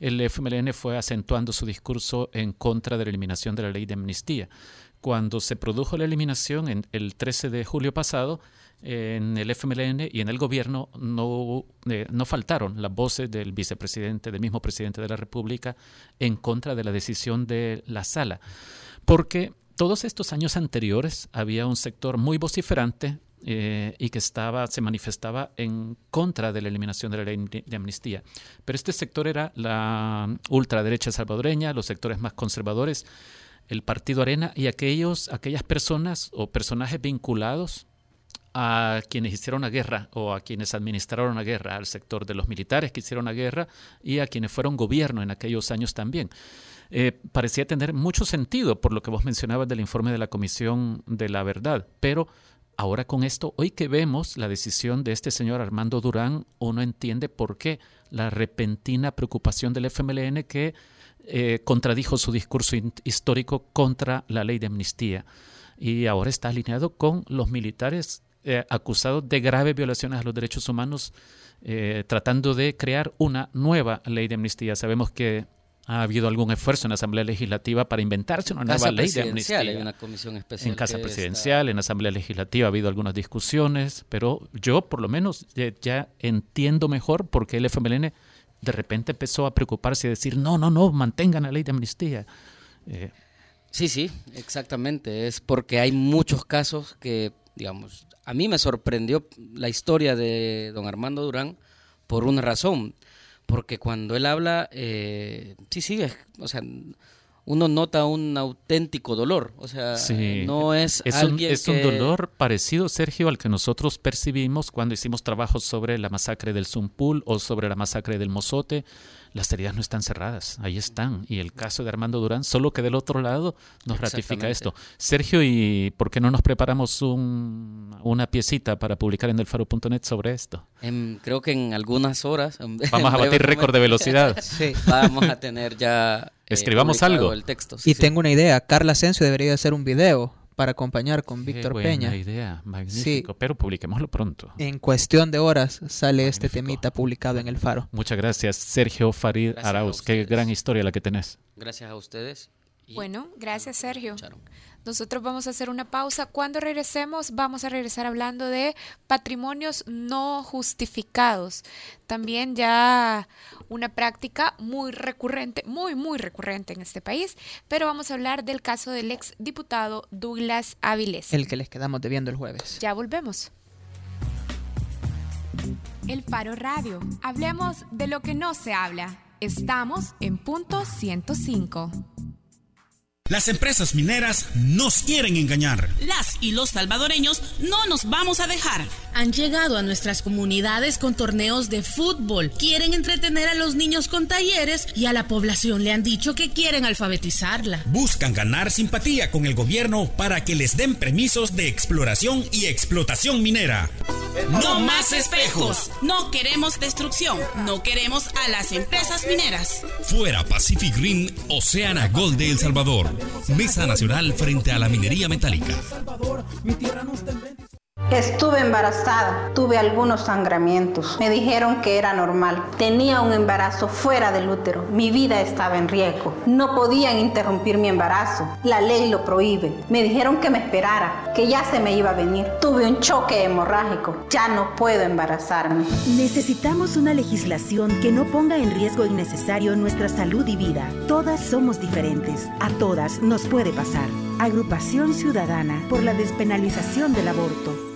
el FMLN fue acentuando su discurso en contra de la eliminación de la ley de amnistía. Cuando se produjo la eliminación el 13 de julio pasado, en el FMLN y en el gobierno no, eh, no faltaron las voces del vicepresidente, del mismo presidente de la República, en contra de la decisión de la sala. Porque todos estos años anteriores había un sector muy vociferante eh, y que estaba, se manifestaba en contra de la eliminación de la ley de amnistía. Pero este sector era la ultraderecha salvadoreña, los sectores más conservadores, el Partido Arena y aquellos, aquellas personas o personajes vinculados a quienes hicieron la guerra o a quienes administraron la guerra, al sector de los militares que hicieron la guerra y a quienes fueron gobierno en aquellos años también. Eh, parecía tener mucho sentido por lo que vos mencionabas del informe de la Comisión de la Verdad, pero ahora con esto, hoy que vemos la decisión de este señor Armando Durán, uno entiende por qué la repentina preocupación del FMLN que eh, contradijo su discurso histórico contra la ley de amnistía y ahora está alineado con los militares eh, acusados de graves violaciones a los derechos humanos, eh, tratando de crear una nueva ley de amnistía. Sabemos que ha habido algún esfuerzo en la Asamblea Legislativa para inventarse una nueva ley de amnistía. Hay una comisión especial en Casa Presidencial, está... en la Asamblea Legislativa ha habido algunas discusiones, pero yo por lo menos ya, ya entiendo mejor por qué el FMLN de repente empezó a preocuparse y decir, no, no, no, mantengan la ley de amnistía. Eh, sí, sí, exactamente. Es porque hay muchos casos que, digamos, a mí me sorprendió la historia de don Armando Durán por una razón. Porque cuando él habla, eh, sí, sí, es, o sea, uno nota un auténtico dolor. O sea, sí. no es, es alguien un, Es que... un dolor parecido, Sergio, al que nosotros percibimos cuando hicimos trabajos sobre la masacre del Zumpul o sobre la masacre del Mozote. Las heridas no están cerradas, ahí están. Y el caso de Armando Durán, solo que del otro lado nos ratifica esto. Sergio, ¿y por qué no nos preparamos un, una piecita para publicar en elfaro.net sobre esto? En, creo que en algunas horas. En, vamos a batir récord de velocidad. sí. Vamos a tener ya. Eh, Escribamos algo. El texto, sí, y sí. tengo una idea. Carla Asensio debería hacer un video para acompañar con Víctor buena Peña. idea, magnífico, sí. pero publiquémoslo pronto. En cuestión de horas sale magnífico. este temita publicado en El Faro. Muchas gracias, Sergio Farid gracias Arauz. Qué gran historia la que tenés. Gracias a ustedes. Y bueno, gracias Sergio. Escucharon. Nosotros vamos a hacer una pausa. Cuando regresemos, vamos a regresar hablando de patrimonios no justificados. También ya una práctica muy recurrente, muy, muy recurrente en este país. Pero vamos a hablar del caso del ex diputado Douglas Avilés. El que les quedamos debiendo el jueves. Ya volvemos. El Faro Radio. Hablemos de lo que no se habla. Estamos en punto 105. Las empresas mineras nos quieren engañar. Las y los salvadoreños no nos vamos a dejar. Han llegado a nuestras comunidades con torneos de fútbol. Quieren entretener a los niños con talleres y a la población le han dicho que quieren alfabetizarla. Buscan ganar simpatía con el gobierno para que les den permisos de exploración y explotación minera. No más espejos. No queremos destrucción. No queremos a las empresas mineras. Fuera Pacific Green, Oceana Gold de El Salvador. Mesa Nacional frente a la minería metálica. Estuve embarazada, tuve algunos sangramientos. Me dijeron que era normal. Tenía un embarazo fuera del útero. Mi vida estaba en riesgo. No podían interrumpir mi embarazo. La ley lo prohíbe. Me dijeron que me esperara, que ya se me iba a venir. Tuve un choque hemorrágico. Ya no puedo embarazarme. Necesitamos una legislación que no ponga en riesgo innecesario nuestra salud y vida. Todas somos diferentes. A todas nos puede pasar. Agrupación Ciudadana por la despenalización del aborto.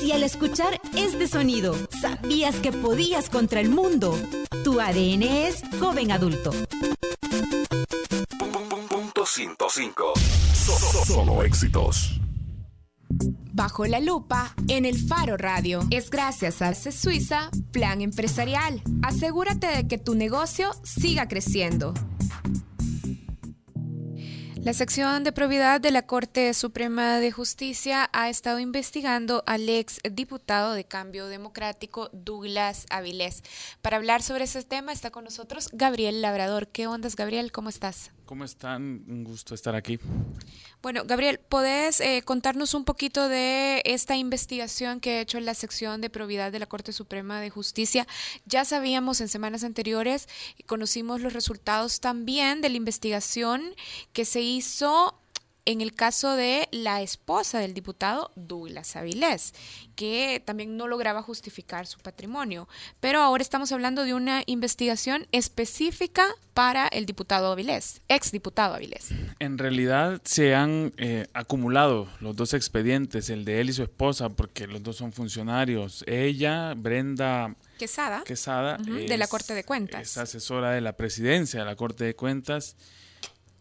Si al escuchar este sonido sabías que podías contra el mundo, tu ADN es joven adulto. Punto 105. Solo éxitos. Bajo la lupa en el Faro Radio. Es gracias a C Suiza Plan Empresarial. Asegúrate de que tu negocio siga creciendo. La sección de probidad de la Corte Suprema de Justicia ha estado investigando al ex diputado de Cambio Democrático Douglas Avilés. Para hablar sobre ese tema está con nosotros Gabriel Labrador. ¿Qué ondas, Gabriel? ¿Cómo estás? ¿Cómo están? Un gusto estar aquí. Bueno, Gabriel, ¿podés eh, contarnos un poquito de esta investigación que ha hecho la sección de probidad de la Corte Suprema de Justicia? Ya sabíamos en semanas anteriores y conocimos los resultados también de la investigación que se hizo en el caso de la esposa del diputado Douglas Avilés, que también no lograba justificar su patrimonio. Pero ahora estamos hablando de una investigación específica para el diputado Avilés, ex diputado Avilés. En realidad se han eh, acumulado los dos expedientes, el de él y su esposa, porque los dos son funcionarios. Ella, Brenda Quesada, Quesada de la Corte de Cuentas. Es asesora de la presidencia de la Corte de Cuentas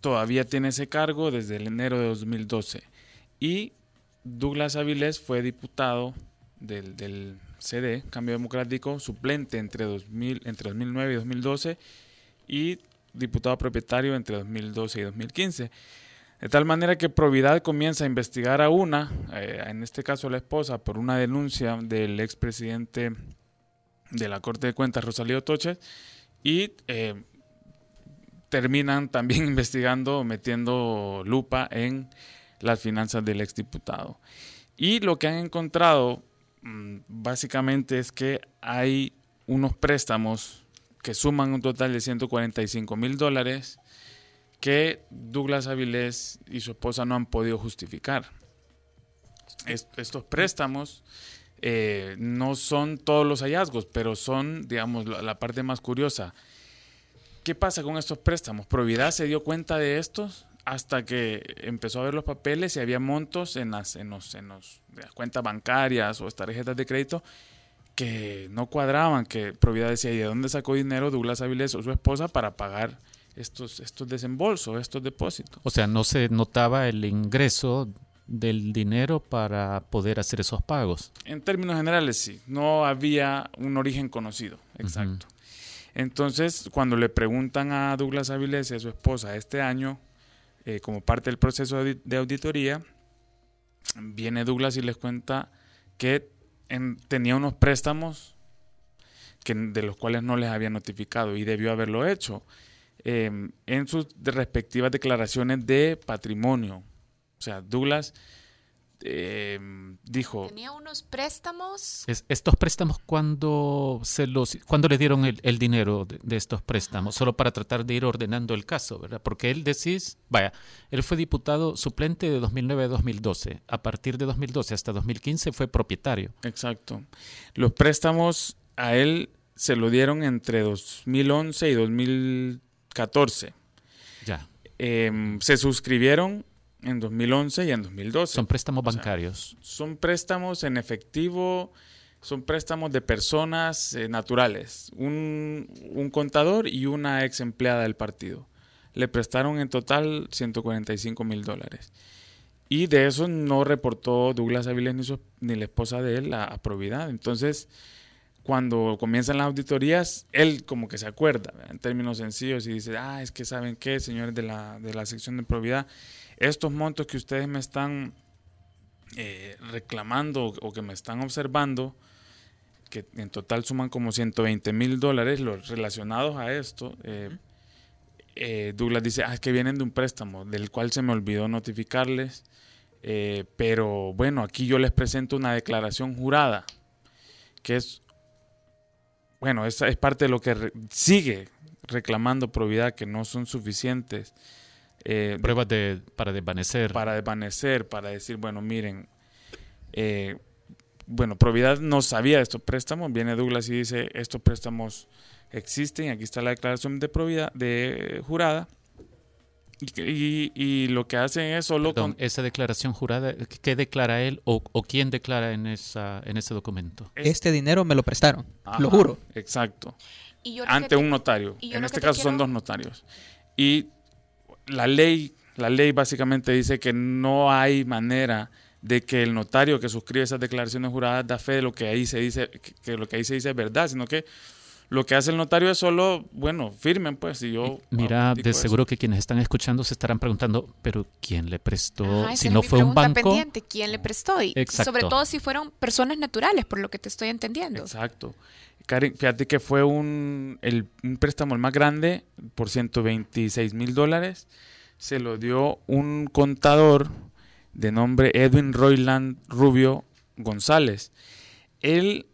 todavía tiene ese cargo desde el enero de 2012. Y Douglas Avilés fue diputado del, CD, Cambio Democrático, suplente entre, 2000, entre 2009 y 2012 y diputado propietario entre 2012 y 2015. De tal manera que Providad comienza a investigar a una, eh, en este caso la esposa, por una denuncia del expresidente de la Corte de Cuentas, Rosalío Toches, y eh, terminan también investigando, metiendo lupa en las finanzas del exdiputado. Y lo que han encontrado mm, básicamente es que hay unos préstamos que suman un total de 145 mil dólares que Douglas Avilés y su esposa no han podido justificar. estos préstamos eh, no son todos los hallazgos, pero son, digamos, la parte más curiosa ¿Qué pasa con estos préstamos? Providad se dio cuenta de estos hasta que empezó a ver los papeles y había montos en las, en los, en los, cuentas bancarias o tarjetas de crédito que no cuadraban, que Providad decía, ¿y de dónde sacó dinero Douglas Avilés o su esposa para pagar estos, estos desembolsos, estos depósitos? O sea, no se notaba el ingreso del dinero para poder hacer esos pagos. En términos generales, sí. No había un origen conocido, exacto. Entonces, cuando le preguntan a Douglas Avilés a su esposa este año, eh, como parte del proceso de auditoría, viene Douglas y les cuenta que tenía unos préstamos que, de los cuales no les había notificado y debió haberlo hecho em, en sus respectivas declaraciones de patrimonio. O sea, Douglas eh, dijo... Tenía unos préstamos. Es- estos préstamos, cuando se los, cuando le dieron el, el dinero de, de estos préstamos? Solo para tratar de ir ordenando el caso, ¿verdad? Porque él decís, vaya, él fue diputado suplente de 2009 a 2012. A partir de 2012 hasta 2015 fue propietario. Exacto. Los préstamos a él se lo dieron entre 2011 y 2014. Ya. Em, se suscribieron en 2011 y en 2012. Son préstamos O sea, bancarios. son préstamos en efectivo, son préstamos de personas eh, naturales. Un, un contador y una ex empleada del partido. Le prestaron en total 145 mil dólares. Y de eso no reportó Douglas Avilés ni, su- ni la esposa de él a, a Providad. Entonces, cuando comienzan las auditorías, él como que se acuerda, ¿verdad? en términos sencillos, y dice, ah, es que saben qué, señores de la, de la sección de Providad, estos montos que ustedes me están eh, reclamando o que me están observando, que en total suman como 120 mil dólares los relacionados a esto, eh, eh, Douglas dice, ah, es que vienen de un préstamo del cual se me olvidó notificarles, pero bueno, aquí yo les presento una declaración jurada, que es, bueno, esa es parte de lo que re- sigue reclamando probidad, que no son suficientes. Eh, Pruebas de, para desvanecer. para desvanecer, para decir, bueno, miren, eh, bueno, Providad no sabía de estos préstamos, viene Douglas y dice, estos préstamos existen, aquí está la declaración de Providad, de jurada, y, y- y lo que hacen es solo Perdón, con- esa declaración jurada, ¿qué declara él o, o quién declara en, esa, en ese documento? Este dinero me lo prestaron, lo juro. Exacto. Y yo Ante te- un notario. y yo En este caso son dos notarios. Y la ley, la ley básicamente dice que no hay manera de que el notario que suscribe esas declaraciones juradas da fe de lo que ahí se dice, que, que lo que ahí se dice es verdad, sino que lo que hace el notario es solo, bueno, firmen pues, y yo Mira, autentico de eso. seguro que quienes están escuchando se estarán preguntando, pero ¿quién le prestó? Ajá, si no fue un banco. pendiente, ¿quién le prestó? Y Exacto. sobre todo si fueron personas naturales, por lo que te estoy entendiendo. Exacto. Fíjate que fue un, el, un préstamo el más grande por 126 mil dólares. Se lo dio un contador de nombre Edwin Royland Rubio González. Él,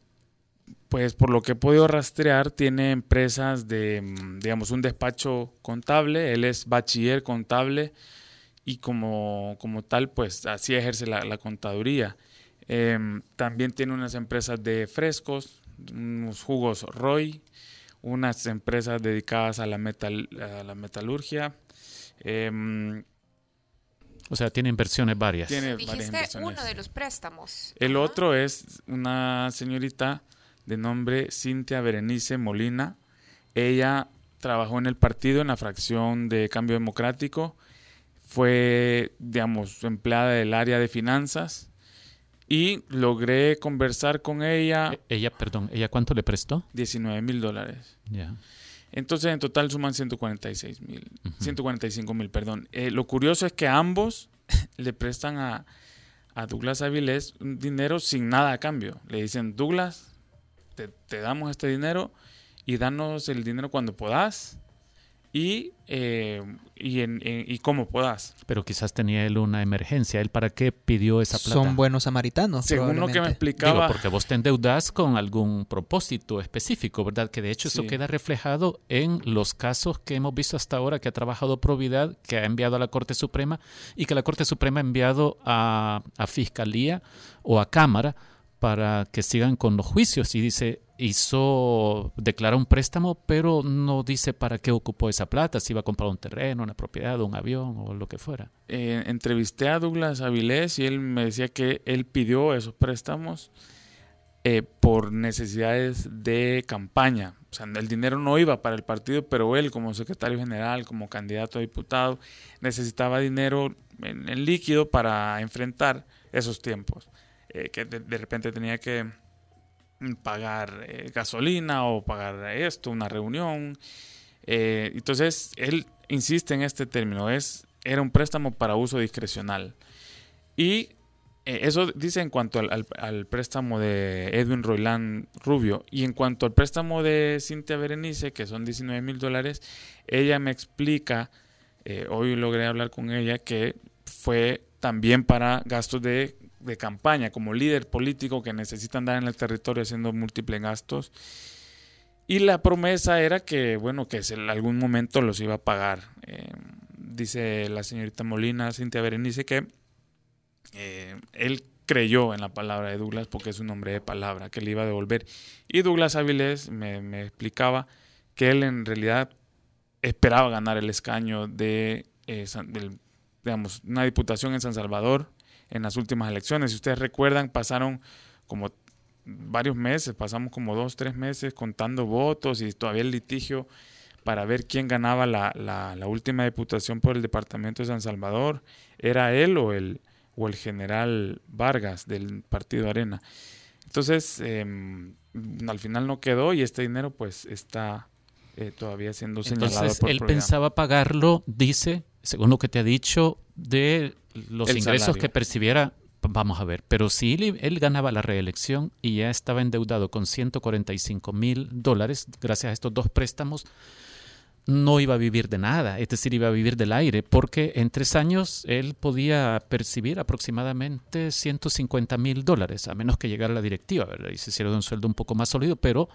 pues por lo que he podido rastrear, tiene empresas de, digamos, un despacho contable. Él es bachiller contable y como, como tal, pues así ejerce la, la contaduría. Em, también tiene unas empresas de frescos, unos jugos Roy, unas empresas dedicadas a la, metal, a la metalurgia. Em, O sea, tiene inversiones varias. tiene varias Dijiste inversiones. uno de los préstamos. El otro es una señorita de nombre Cintia Berenice Molina. Ella trabajó en el partido en la fracción de Cambio Democrático. Fue, digamos, empleada del área de finanzas. Y logré conversar con ella. Ella, perdón, ¿ella cuánto le prestó? 19 mil dólares. Ya. Entonces en total suman 146 mil, 145 mil, perdón. Eh, lo curioso es que ambos le prestan a, a Douglas Avilés un dinero sin nada a cambio. Le dicen, Douglas, te, te damos este dinero y danos el dinero cuando puedas y, eh, y, en, en- y como puedas. Pero quizás tenía él una emergencia. ¿Él para qué pidió esa plata? Son buenos samaritanos. Según lo que me explicaba, Digo, porque vos te endeudas con algún propósito específico, ¿verdad? Que de hecho eso queda reflejado en los casos que hemos visto hasta ahora que ha trabajado Providad, que ha enviado a la Corte Suprema y que la Corte Suprema ha enviado a, a Fiscalía o a Cámara para que sigan con los juicios. Y dice, hizo, declara un préstamo, pero no dice para qué ocupó esa plata, si iba a comprar un terreno, una propiedad, un avión o lo que fuera. eh, entrevisté a Douglas Avilés y él me decía que él pidió esos préstamos eh, por necesidades de campaña. O sea, el dinero no iba para el partido, pero él como secretario general, como candidato a diputado, necesitaba dinero en, líquido para enfrentar esos tiempos. Eh, que de, repente tenía que pagar eh, gasolina o pagar esto, una reunión. Eh, entonces, él insiste en este término, es, era un préstamo para uso discrecional. Y eh, eso dice en cuanto al, préstamo de Edwin Royland Rubio. Y en cuanto al préstamo de Cintia Berenice, que son 19 mil dólares, ella me explica, hoy logré hablar con ella, que fue también para gastos de de campaña, como líder político que necesita andar en el territorio haciendo múltiples gastos. Y la promesa era que, bueno, que en algún momento los iba a pagar. Eh, dice la señorita Molina, Cintia Berenice, que eh, él creyó en la palabra de Douglas porque es un hombre de palabra, que le iba a devolver. Y Douglas Áviles me, me explicaba que él en realidad esperaba ganar el escaño de, eh, digamos, una diputación en San Salvador en las últimas elecciones. Si ustedes recuerdan, pasaron como varios meses, pasamos como dos, tres meses contando votos y todavía el litigio para ver quién ganaba la, la, última diputación por el departamento de San Salvador. ¿Era él o el, o el general Vargas del partido Arena? Entonces, em, al final no quedó y este dinero pues está eh, todavía siendo señalado. Entonces, él pensaba pagarlo, dice, según lo que te ha dicho, de los ingresos que percibiera. Vamos a ver, pero si él, ganaba la reelección y ya estaba endeudado con 145 mil dólares gracias a estos dos préstamos, no iba a vivir de nada, es decir, iba a vivir del aire, porque en tres años él podía percibir aproximadamente 150 mil dólares, a menos que llegara la directiva, ¿verdad? Y se hiciera de un sueldo un poco más sólido, pero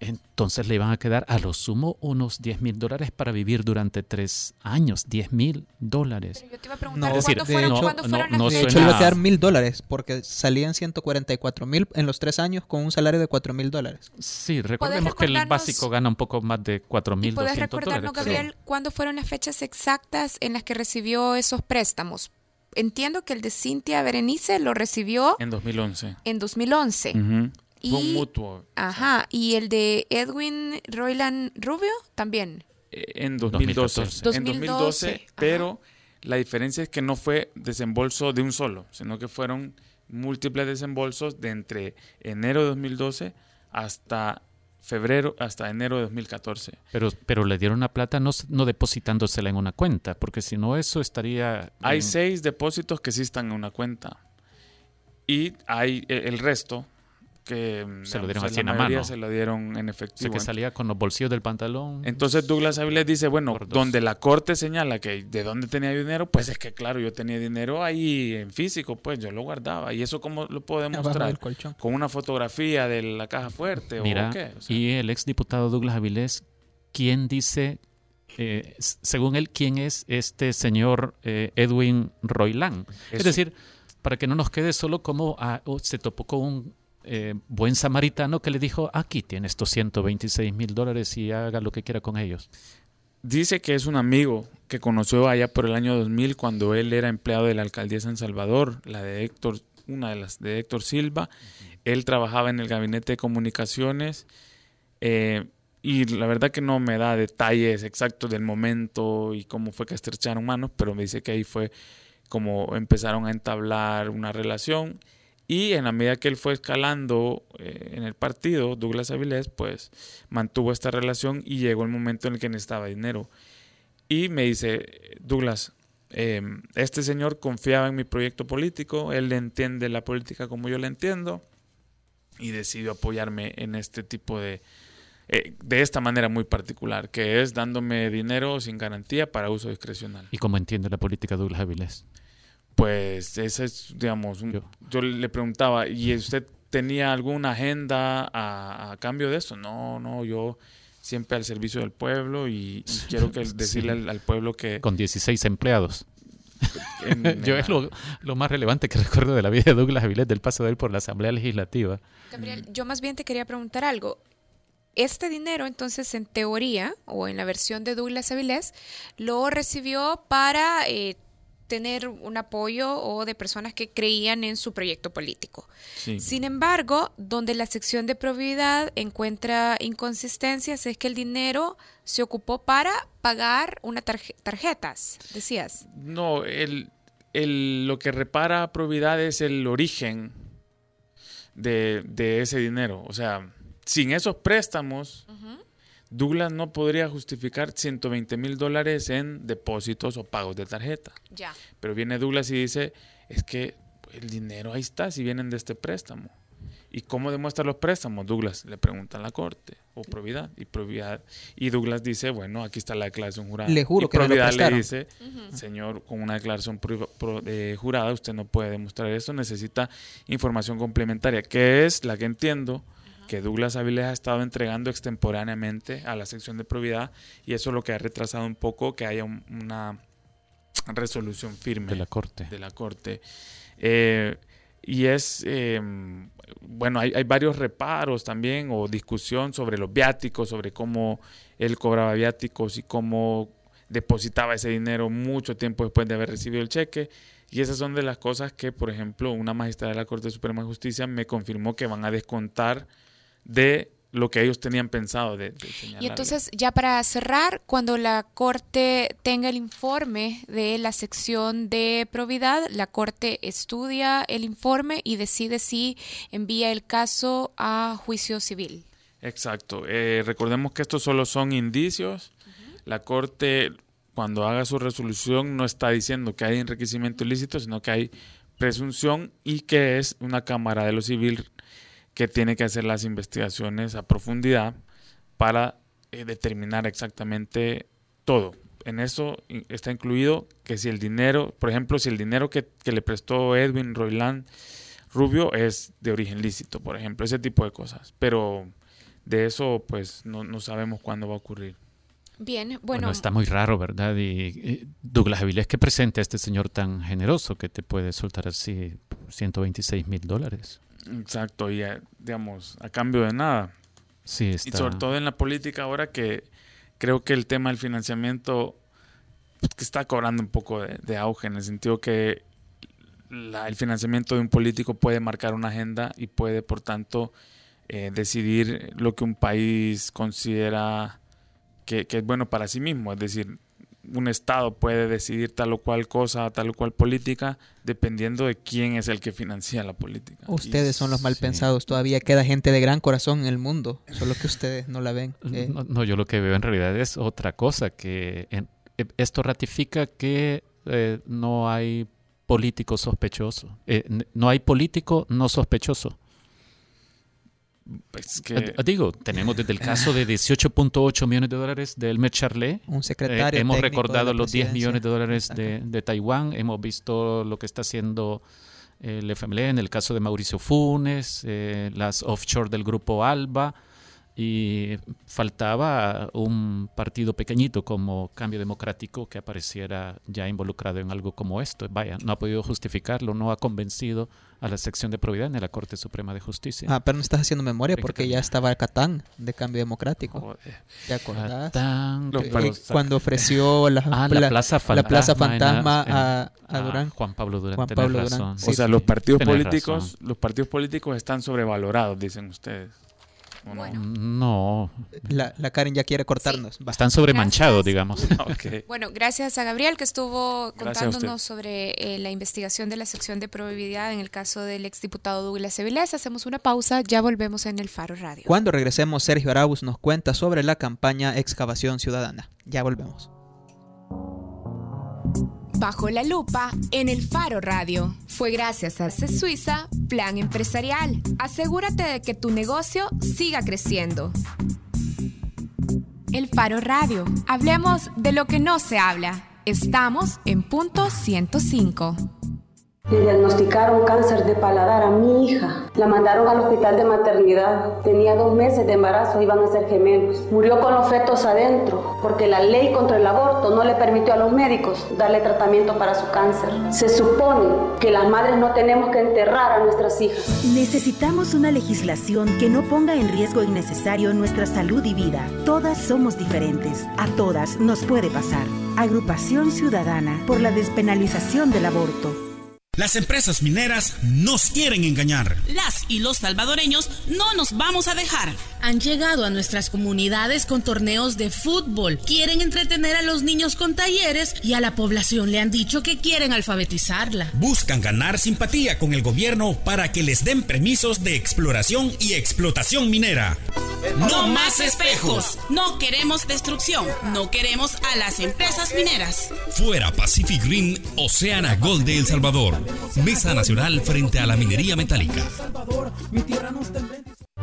entonces le iban a quedar a lo sumo unos 10 mil dólares para vivir durante tres años. 10 mil dólares. yo te iba a preguntar, no, ¿cuándo fueron, no, ¿cuándo fueron no, de hecho, le iba a quedar mil dólares porque salían 144 mil en los tres años con un salario de 4 mil dólares. Sí, recordemos que el básico gana un poco más de 4 mil ¿Puedes recordarnos, Gabriel, cuándo fueron las fechas exactas en las que recibió esos préstamos? Entiendo que el de Cintia Berenice lo recibió... En 2011. En 2011. Uh y, un mutuo. Ajá, y el de Edwin Royland Rubio también. Eh, en 2012. En 2012, pero la diferencia es que no fue desembolso de un solo, sino que fueron múltiples desembolsos de entre enero de 2012 hasta febrero hasta enero de 2014. Pero, pero le dieron la plata no, no depositándosela en una cuenta, porque si no eso estaría... Hay seis depósitos que sí están en una cuenta. Y hay e, el resto que se lo dieron así en mano. se lo dieron en efectivo. O que salía con los bolsillos del pantalón. Entonces Douglas Avilés dice, bueno, donde la corte señala que de dónde tenía dinero, pues es que claro, yo tenía dinero ahí en físico, pues yo lo guardaba. ¿Y eso cómo lo puedo demostrar? Con una fotografía de la caja fuerte Mira, o qué? y el ex diputado Douglas Avilés, ¿quién dice eh, según él, quién es este señor eh, Edwin Roylan. Es decir, para que no nos quede solo como ah, oh, se topó con un eh, buen samaritano que le dijo, aquí tiene estos 126 mil dólares y haga lo que quiera con ellos. Dice que es un amigo que conoció allá por el año 2000 cuando él era empleado de la alcaldía de San Salvador, la de Héctor, una de las de Héctor Silva. Él trabajaba en el gabinete de comunicaciones eh, y la verdad que no me da detalles exactos del momento y cómo fue que estrecharon manos, pero me dice que ahí fue como empezaron a entablar una relación y en la medida que él fue escalando eh, en el partido, Douglas Avilés, pues mantuvo esta relación y llegó el momento en el que necesitaba dinero. Y me dice, Douglas, em, este señor confiaba en mi proyecto político, él entiende la política como yo la entiendo y decidió apoyarme en este tipo de, eh, de esta manera muy particular, que es dándome dinero sin garantía para uso discrecional. ¿Y cómo entiende la política Douglas Avilés? Pues ese es, digamos, yo. le preguntaba, ¿y usted tenía alguna agenda a, cambio de eso? No, no, yo siempre al servicio del pueblo y, quiero que decirle al, pueblo que... Con 16 empleados. yo es lo, más relevante que recuerdo de la vida de Douglas Avilés, del paso de él por la Asamblea Legislativa. Gabriel, yo más bien te quería preguntar algo. Este dinero, entonces, en teoría, o en la versión de Douglas Avilés, lo recibió para eh, tener un apoyo o de personas que creían en su proyecto político. Sin embargo, donde la sección de probidad encuentra inconsistencias es que el dinero se ocupó para pagar unas tarjetas, decías. No, el, lo que repara probidad es el origen de, ese dinero. O sea, sin esos préstamos, Douglas no podría justificar 120 mil dólares en depósitos o pagos de tarjeta. Ya. Pero viene Douglas y dice, es que el dinero ahí está, si vienen de este préstamo. ¿Y cómo demuestra los préstamos? Douglas le pregunta a la corte, o probidad, y probidad, y Douglas dice, bueno, aquí está la declaración jurada. Le juro y que me lo probidad le dice, señor, con una declaración pro- pro- eh, jurada usted no puede demostrar eso, necesita información complementaria, que es la que entiendo que Douglas Avilés ha estado entregando extemporáneamente a la sección de probidad, y eso es lo que ha retrasado un poco que haya un- una resolución firme De la corte. de la corte. Eh, y es, eh, bueno, hay, hay varios reparos también o discusión sobre los viáticos, sobre cómo él cobraba viáticos y cómo depositaba ese dinero mucho tiempo después de haber recibido el cheque. Y esas son de las cosas que, por ejemplo, una magistrada de la Corte Suprema de Justicia me confirmó que van a descontar de lo que ellos tenían pensado de, de Y entonces, ya para cerrar, cuando la Corte tenga el informe de la sección de probidad, la Corte estudia el informe y decide si envía el caso a juicio civil. Exacto. Eh, recordemos que estos solo son indicios. La Corte, cuando haga su resolución, no está diciendo que hay enriquecimiento ilícito, sino que hay presunción y que es una Cámara de lo Civil que tiene que hacer las investigaciones a profundidad para eh, determinar exactamente todo. En eso está incluido que si el dinero, por ejemplo, si el dinero que, que le prestó Edwin Roiland Rubio es de origen lícito, por ejemplo, ese tipo de cosas. Pero de eso, pues, no, no sabemos cuándo va a ocurrir. Bien, Bueno, bueno, está muy raro, ¿verdad? Y eh, Douglas Avilés que presente a este señor tan generoso que te puede soltar así 126 mil dólares. Exacto, y eh, digamos, a cambio de nada. Sí, Y está. sobre todo en la política ahora que creo que el tema del financiamiento pues, que está cobrando un poco de, de auge en el sentido que la- el financiamiento de un político puede marcar una agenda y puede, por tanto, eh, decidir lo que un país considera que, que es bueno para sí mismo. Es decir, un Estado puede decidir tal o cual cosa, tal o cual política, dependiendo de quién es el que financia la política. Ustedes son los mal pensados. Todavía queda gente de gran corazón en el mundo. Solo que ustedes no la ven. Eh, No, no, yo lo que veo en realidad es otra cosa, que en- eh, esto ratifica que eh, no hay político sospechoso. Eh, no hay político no sospechoso. Pues que- Eh, Digo, tenemos desde el caso de 18.8 millones de dólares de Elmer Charlet. Un secretario Eh, hemos recordado los 10 presidencia. millones de dólares de, de Taiwán. Hemos visto lo que está haciendo eh, el FMLE en el caso de Mauricio Funes, eh, las offshore del grupo Alba. Y faltaba un partido pequeñito como Cambio Democrático que apareciera ya involucrado en algo como esto. Vaya, no ha podido justificarlo, no ha convencido a la sección de probidad a la Corte Suprema de Justicia. Ah, pero no estás haciendo memoria porque ya estaba Catán de Cambio Democrático. ¿Te acordás? Catán, Que- que- que cuando ofreció la, Ah, la Plaza la Plaza Fantasma en- a, a Durán. Juan Pablo Durán, Juan razón. O sea, sí. los partidos políticos, razón. los partidos políticos están sobrevalorados, dicen ustedes. ¿O no? No. La, la Karen ya quiere cortarnos. Va. Están sobremanchados, digamos. Bueno, gracias a Gabriel que estuvo contándonos sobre eh, la investigación de la sección de probabilidad en el caso del exdiputado Douglas Avilés. Hacemos una pausa, ya volvemos en el Faro Radio. Cuando regresemos, Sergio Arauz nos cuenta sobre la campaña Excavación Ciudadana. Ya volvemos. Bajo la lupa en el Faro Radio. Fue gracias a C Suiza Plan Empresarial. Asegúrate de que tu negocio siga creciendo. El Faro Radio. Hablemos de lo que no se habla. Estamos en punto 105. Le diagnosticaron cáncer de paladar a mi hija. La mandaron al hospital de maternidad. Tenía dos meses de embarazo, iban a ser gemelos. Murió con los fetos adentro, porque la ley contra el aborto no le permitió a los médicos darle tratamiento para su cáncer. Se supone que las madres no tenemos que enterrar a nuestras hijas. Necesitamos una legislación que no ponga en riesgo innecesario nuestra salud y vida. Todas somos diferentes. A todas nos puede pasar. Agrupación Ciudadana por la despenalización del aborto. Las empresas mineras nos quieren engañar. Las y los salvadoreños no nos vamos a dejar. Han llegado a nuestras comunidades con torneos de fútbol. Quieren entretener a los niños con talleres y a la población le han dicho que quieren alfabetizarla. Buscan ganar simpatía con el gobierno para que les den permisos de exploración y explotación minera. No más espejos. No queremos destrucción. No queremos a las empresas mineras. Fuera Pacific Green, Oceana Gold de El Salvador. Mesa Nacional frente a la minería metálica.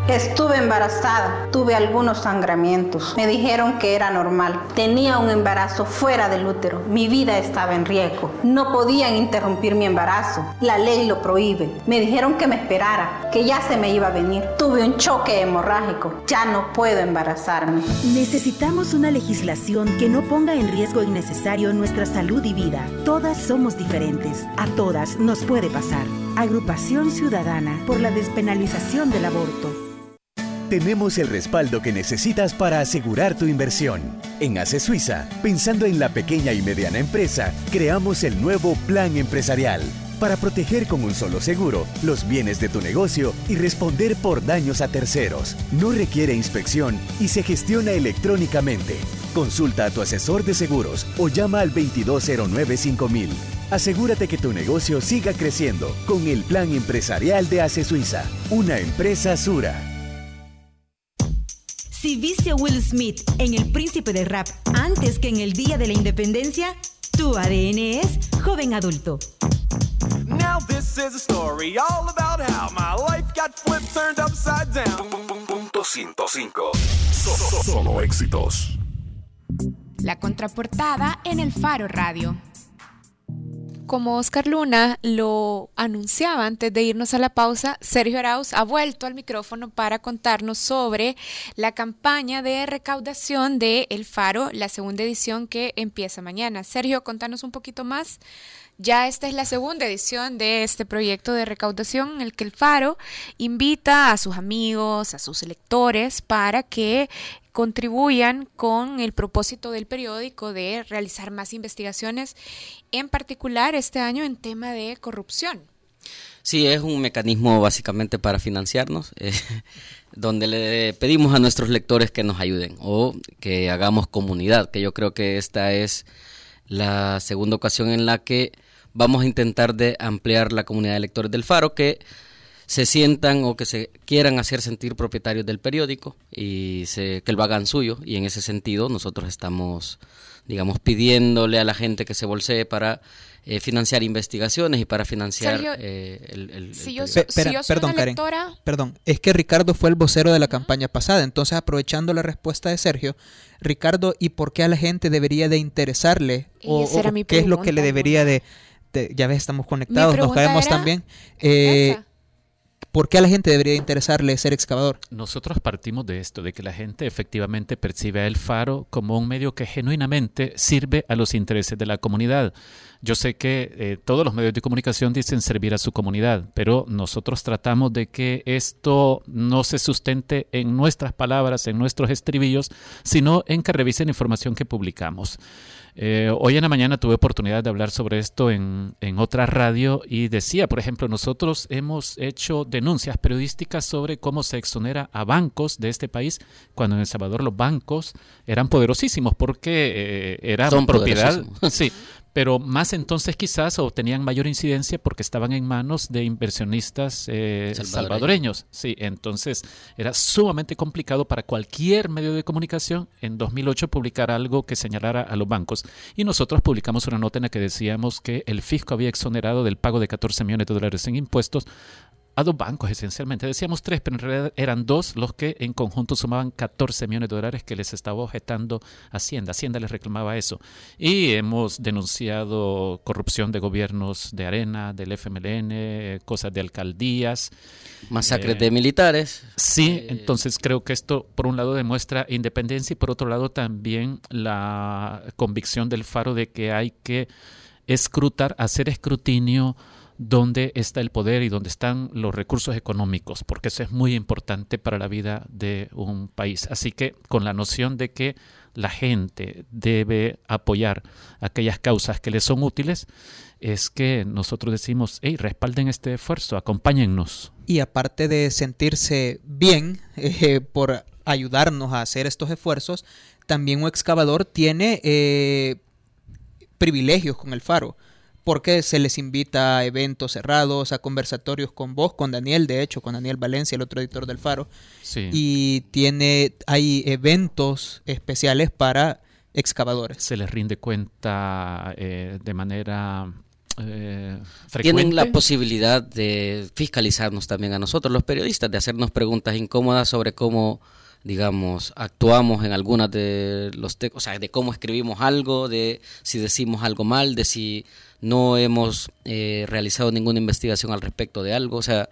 Estuve embarazada, tuve algunos sangramientos. Me dijeron que era normal. Tenía un embarazo fuera del útero. Mi vida estaba en riesgo. No podían interrumpir mi embarazo. La ley lo prohíbe. Me dijeron que me esperara, que ya se me iba a venir. Tuve un choque hemorrágico. Ya no puedo embarazarme. Necesitamos una legislación que no ponga en riesgo innecesario nuestra salud y vida. Todas somos diferentes. A todas nos puede pasar. Agrupación Ciudadana por la despenalización del aborto. Tenemos el respaldo que necesitas para asegurar tu inversión. En ACE Suiza, pensando en la pequeña y mediana empresa, creamos el nuevo Plan Empresarial para proteger con un solo seguro los bienes de tu negocio y responder por daños a terceros. No requiere inspección y se gestiona electrónicamente. Consulta a tu asesor de seguros o llama al 2209-5000. Asegúrate que tu negocio siga creciendo con el Plan Empresarial de ACE Suiza, una empresa Sura. Si viste a Will Smith en El Príncipe del Rap antes que en el Día de la Independencia, tu ADN es joven adulto. Now this is a story all about how my life got flipped, turned upside down. Punto 105. So- so- solo éxitos. La contraportada en el Faro Radio. Como Oscar Luna lo anunciaba antes de irnos a la pausa, Sergio Arauz ha vuelto al micrófono para contarnos sobre la campaña de recaudación de El Faro, la segunda edición que empieza mañana. Sergio, contanos un poquito más. Ya esta es la segunda edición de este proyecto de recaudación en el que el Faro invita a sus amigos, a sus lectores para que contribuyan con el propósito del periódico de realizar más investigaciones, en particular este año en tema de corrupción. Sí, es un mecanismo básicamente para financiarnos, eh, donde le pedimos a nuestros lectores que nos ayuden o que hagamos comunidad, que yo creo que esta es la segunda ocasión en la que vamos a intentar de ampliar la comunidad de lectores del Faro que se sientan o que se quieran hacer sentir propietarios del periódico y se, que lo hagan suyo y en ese sentido nosotros estamos digamos pidiéndole a la gente que se bolsee para eh, financiar investigaciones y para financiar Sergio, eh, el, el- yo, periódico. so- Pe- si espera, yo soy perdón, una Karen. Perdón, es que Ricardo fue el vocero de la campaña pasada, entonces aprovechando la respuesta de Sergio, Ricardo, ¿y por qué a la gente debería de interesarle? Y ¿O, qué es lo que le debería de, de- Ya ves, estamos conectados, nos caemos era también. Eh, ¿Por qué a la gente debería de interesarle ser excavador? Nosotros partimos de esto, de que la gente efectivamente percibe a El Faro como un medio que genuinamente sirve a los intereses de la comunidad. Yo sé que eh, todos los medios de comunicación dicen servir a su comunidad, pero nosotros tratamos de que esto no se sustente en nuestras palabras, en nuestros estribillos, sino en que revisen la información que publicamos. Eh, hoy en la mañana tuve oportunidad de hablar sobre esto en, en otra radio y decía, por ejemplo, nosotros hemos hecho denuncias periodísticas sobre cómo se exonera a bancos de este país cuando en El Salvador los bancos eran poderosísimos porque eh, eran Son propiedad. Sí, pero más entonces quizás o tenían mayor incidencia porque estaban en manos de inversionistas eh, Salvadoreños. salvadoreños. Sí, entonces era sumamente complicado para cualquier medio de comunicación en 2008 publicar algo que señalara a los bancos. Y nosotros publicamos una nota en la que decíamos que el fisco había exonerado del pago de 14 millones de dólares en impuestos a dos bancos esencialmente. Decíamos tres, pero en realidad eran dos los que en conjunto sumaban 14 millones de dólares que les estaba objetando Hacienda. Hacienda les reclamaba eso. Y hemos denunciado corrupción de gobiernos de Arena, del FMLN, eh, cosas de alcaldías. Masacres Eh, de militares. Sí, entonces creo que esto por un lado demuestra independencia y por otro lado también la convicción del Faro de que hay que escrutar, hacer escrutinio dónde está el poder y dónde están los recursos económicos, porque eso es muy importante para la vida de un país. Así que con la noción de que la gente debe apoyar aquellas causas que les son útiles, es que nosotros decimos, hey, respalden este esfuerzo, acompáñennos. Y aparte de sentirse bien eh, por ayudarnos a hacer estos esfuerzos, también un excavador tiene eh, privilegios con el faro porque se les invita a eventos cerrados, a conversatorios con vos, con Daniel, de hecho, con Daniel Valencia, el otro editor del Faro. Sí. Y tiene, hay eventos especiales para excavadores. Se les rinde cuenta eh, de manera eh, frecuente. Tienen la posibilidad de fiscalizarnos también a nosotros, los periodistas, de hacernos preguntas incómodas sobre cómo digamos, actuamos en algunas de los textos, o sea, de cómo escribimos algo, de si decimos algo mal, de si no hemos eh, realizado ninguna investigación al respecto de algo, o sea,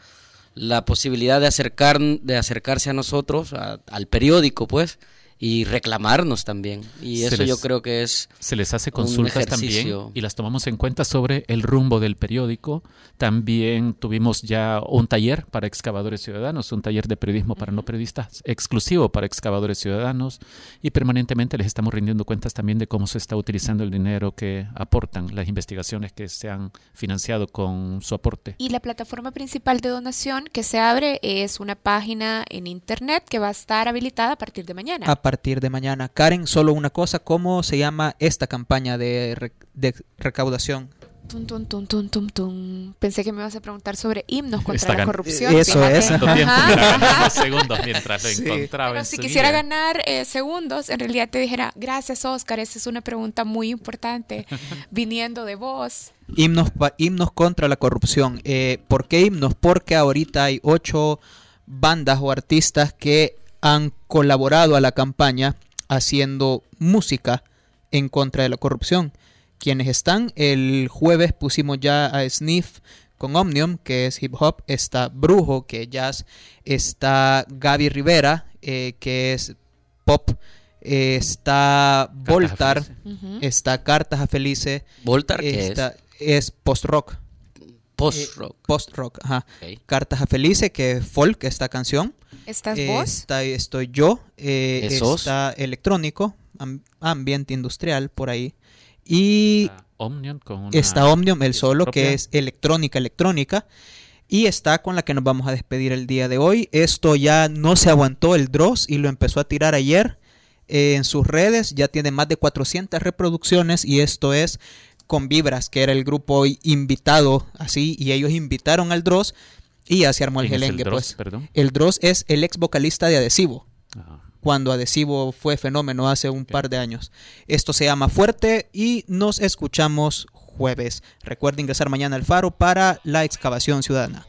la posibilidad de acercar de acercarse a nosotros, al periódico, pues, y reclamarnos también. Y Se eso les- yo creo que es Se les hace consultas también y las tomamos en cuenta sobre el rumbo del periódico. También tuvimos ya un taller para excavadores ciudadanos, un taller de periodismo para no periodistas exclusivo para excavadores ciudadanos y permanentemente les estamos rindiendo cuentas también de cómo se está utilizando el dinero que aportan las investigaciones que se han financiado con su aporte. Y la plataforma principal de donación que se abre es una página en internet que va a estar habilitada a partir de mañana. A partir de mañana. Karen, solo una cosa, ¿cómo se llama esta campaña de, re- de recaudación? Tum, tum, tum, tum, tum, tum. Pensé que me ibas a preguntar sobre himnos contra Está la corrupción. Eso fíjate. es. Segundos mientras lo Sí. encontraba Pero en si quisiera vida. ganar eh, segundos, en realidad te dijera, gracias Oscar, esa es una pregunta muy importante, viniendo de vos. Himnos, pa- himnos contra la corrupción. Eh, ¿Por qué himnos? Porque ahorita hay ocho bandas o artistas que han colaborado a la campaña haciendo música en contra de la corrupción. Quienes están, el jueves pusimos ya a Sniff con Omnium, que es hip hop, está Brujo, que es jazz, está Gaby Rivera, eh, que es pop, eh, está Voltar, está Cartas a Felice. ¿Voltar qué está- es? post-rock. Post-rock. post-rock, ajá. Cartas a Felice, que es folk, esta canción. ¿Estás Eh, vos? está- estoy yo. eh, ¿Es sos? está electrónico, am- ambiente industrial, por ahí. Y Omnium con una está Omnium, el solo, propia. que es electrónica, electrónica. Y está con la que nos vamos a despedir el día de hoy. Esto ya no se aguantó el Dross y lo empezó a tirar ayer eh, en sus redes. Ya tiene más de 400 reproducciones y esto es con Vibras, que era el grupo invitado así. Y ellos invitaron al Dross y ya se armó el ¿Quién es el gelengue. Pues. perdón? El Dross es el ex vocalista de Adhesivo Ah. cuando Adhesivo fue fenómeno hace un par de años. Esto se llama Fuerte y nos escuchamos jueves. Recuerda ingresar mañana al Faro para la excavación ciudadana.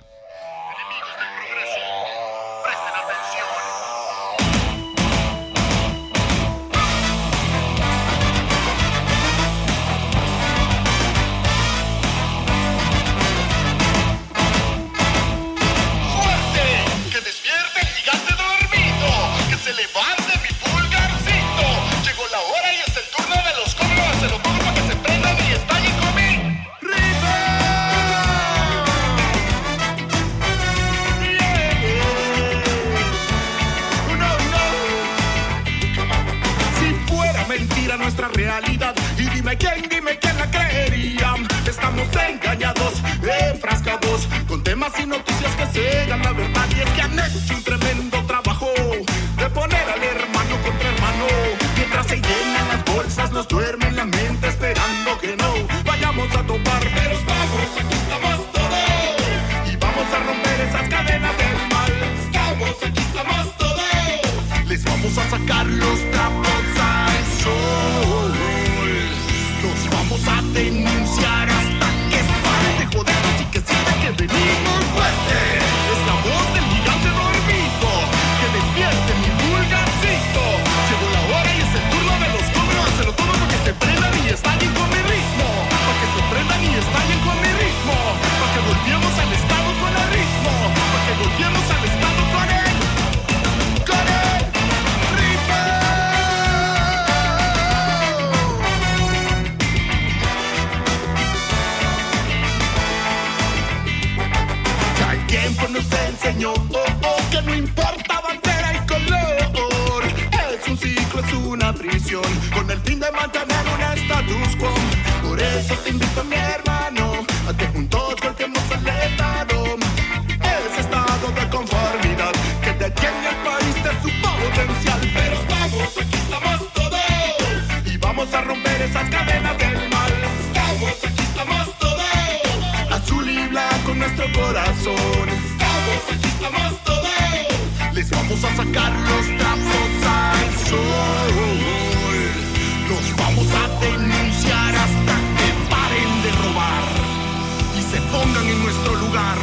Del mal. Estamos aquí, estamos todos. Azul y blanco nuestro corazón. Estamos aquí, estamos todos. Les vamos a sacar los trapos al sol. Los vamos a denunciar hasta que paren de robar y se pongan en nuestro lugar.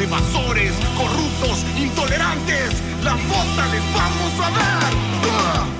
Evasores, corruptos, intolerantes, la bota les vamos a dar.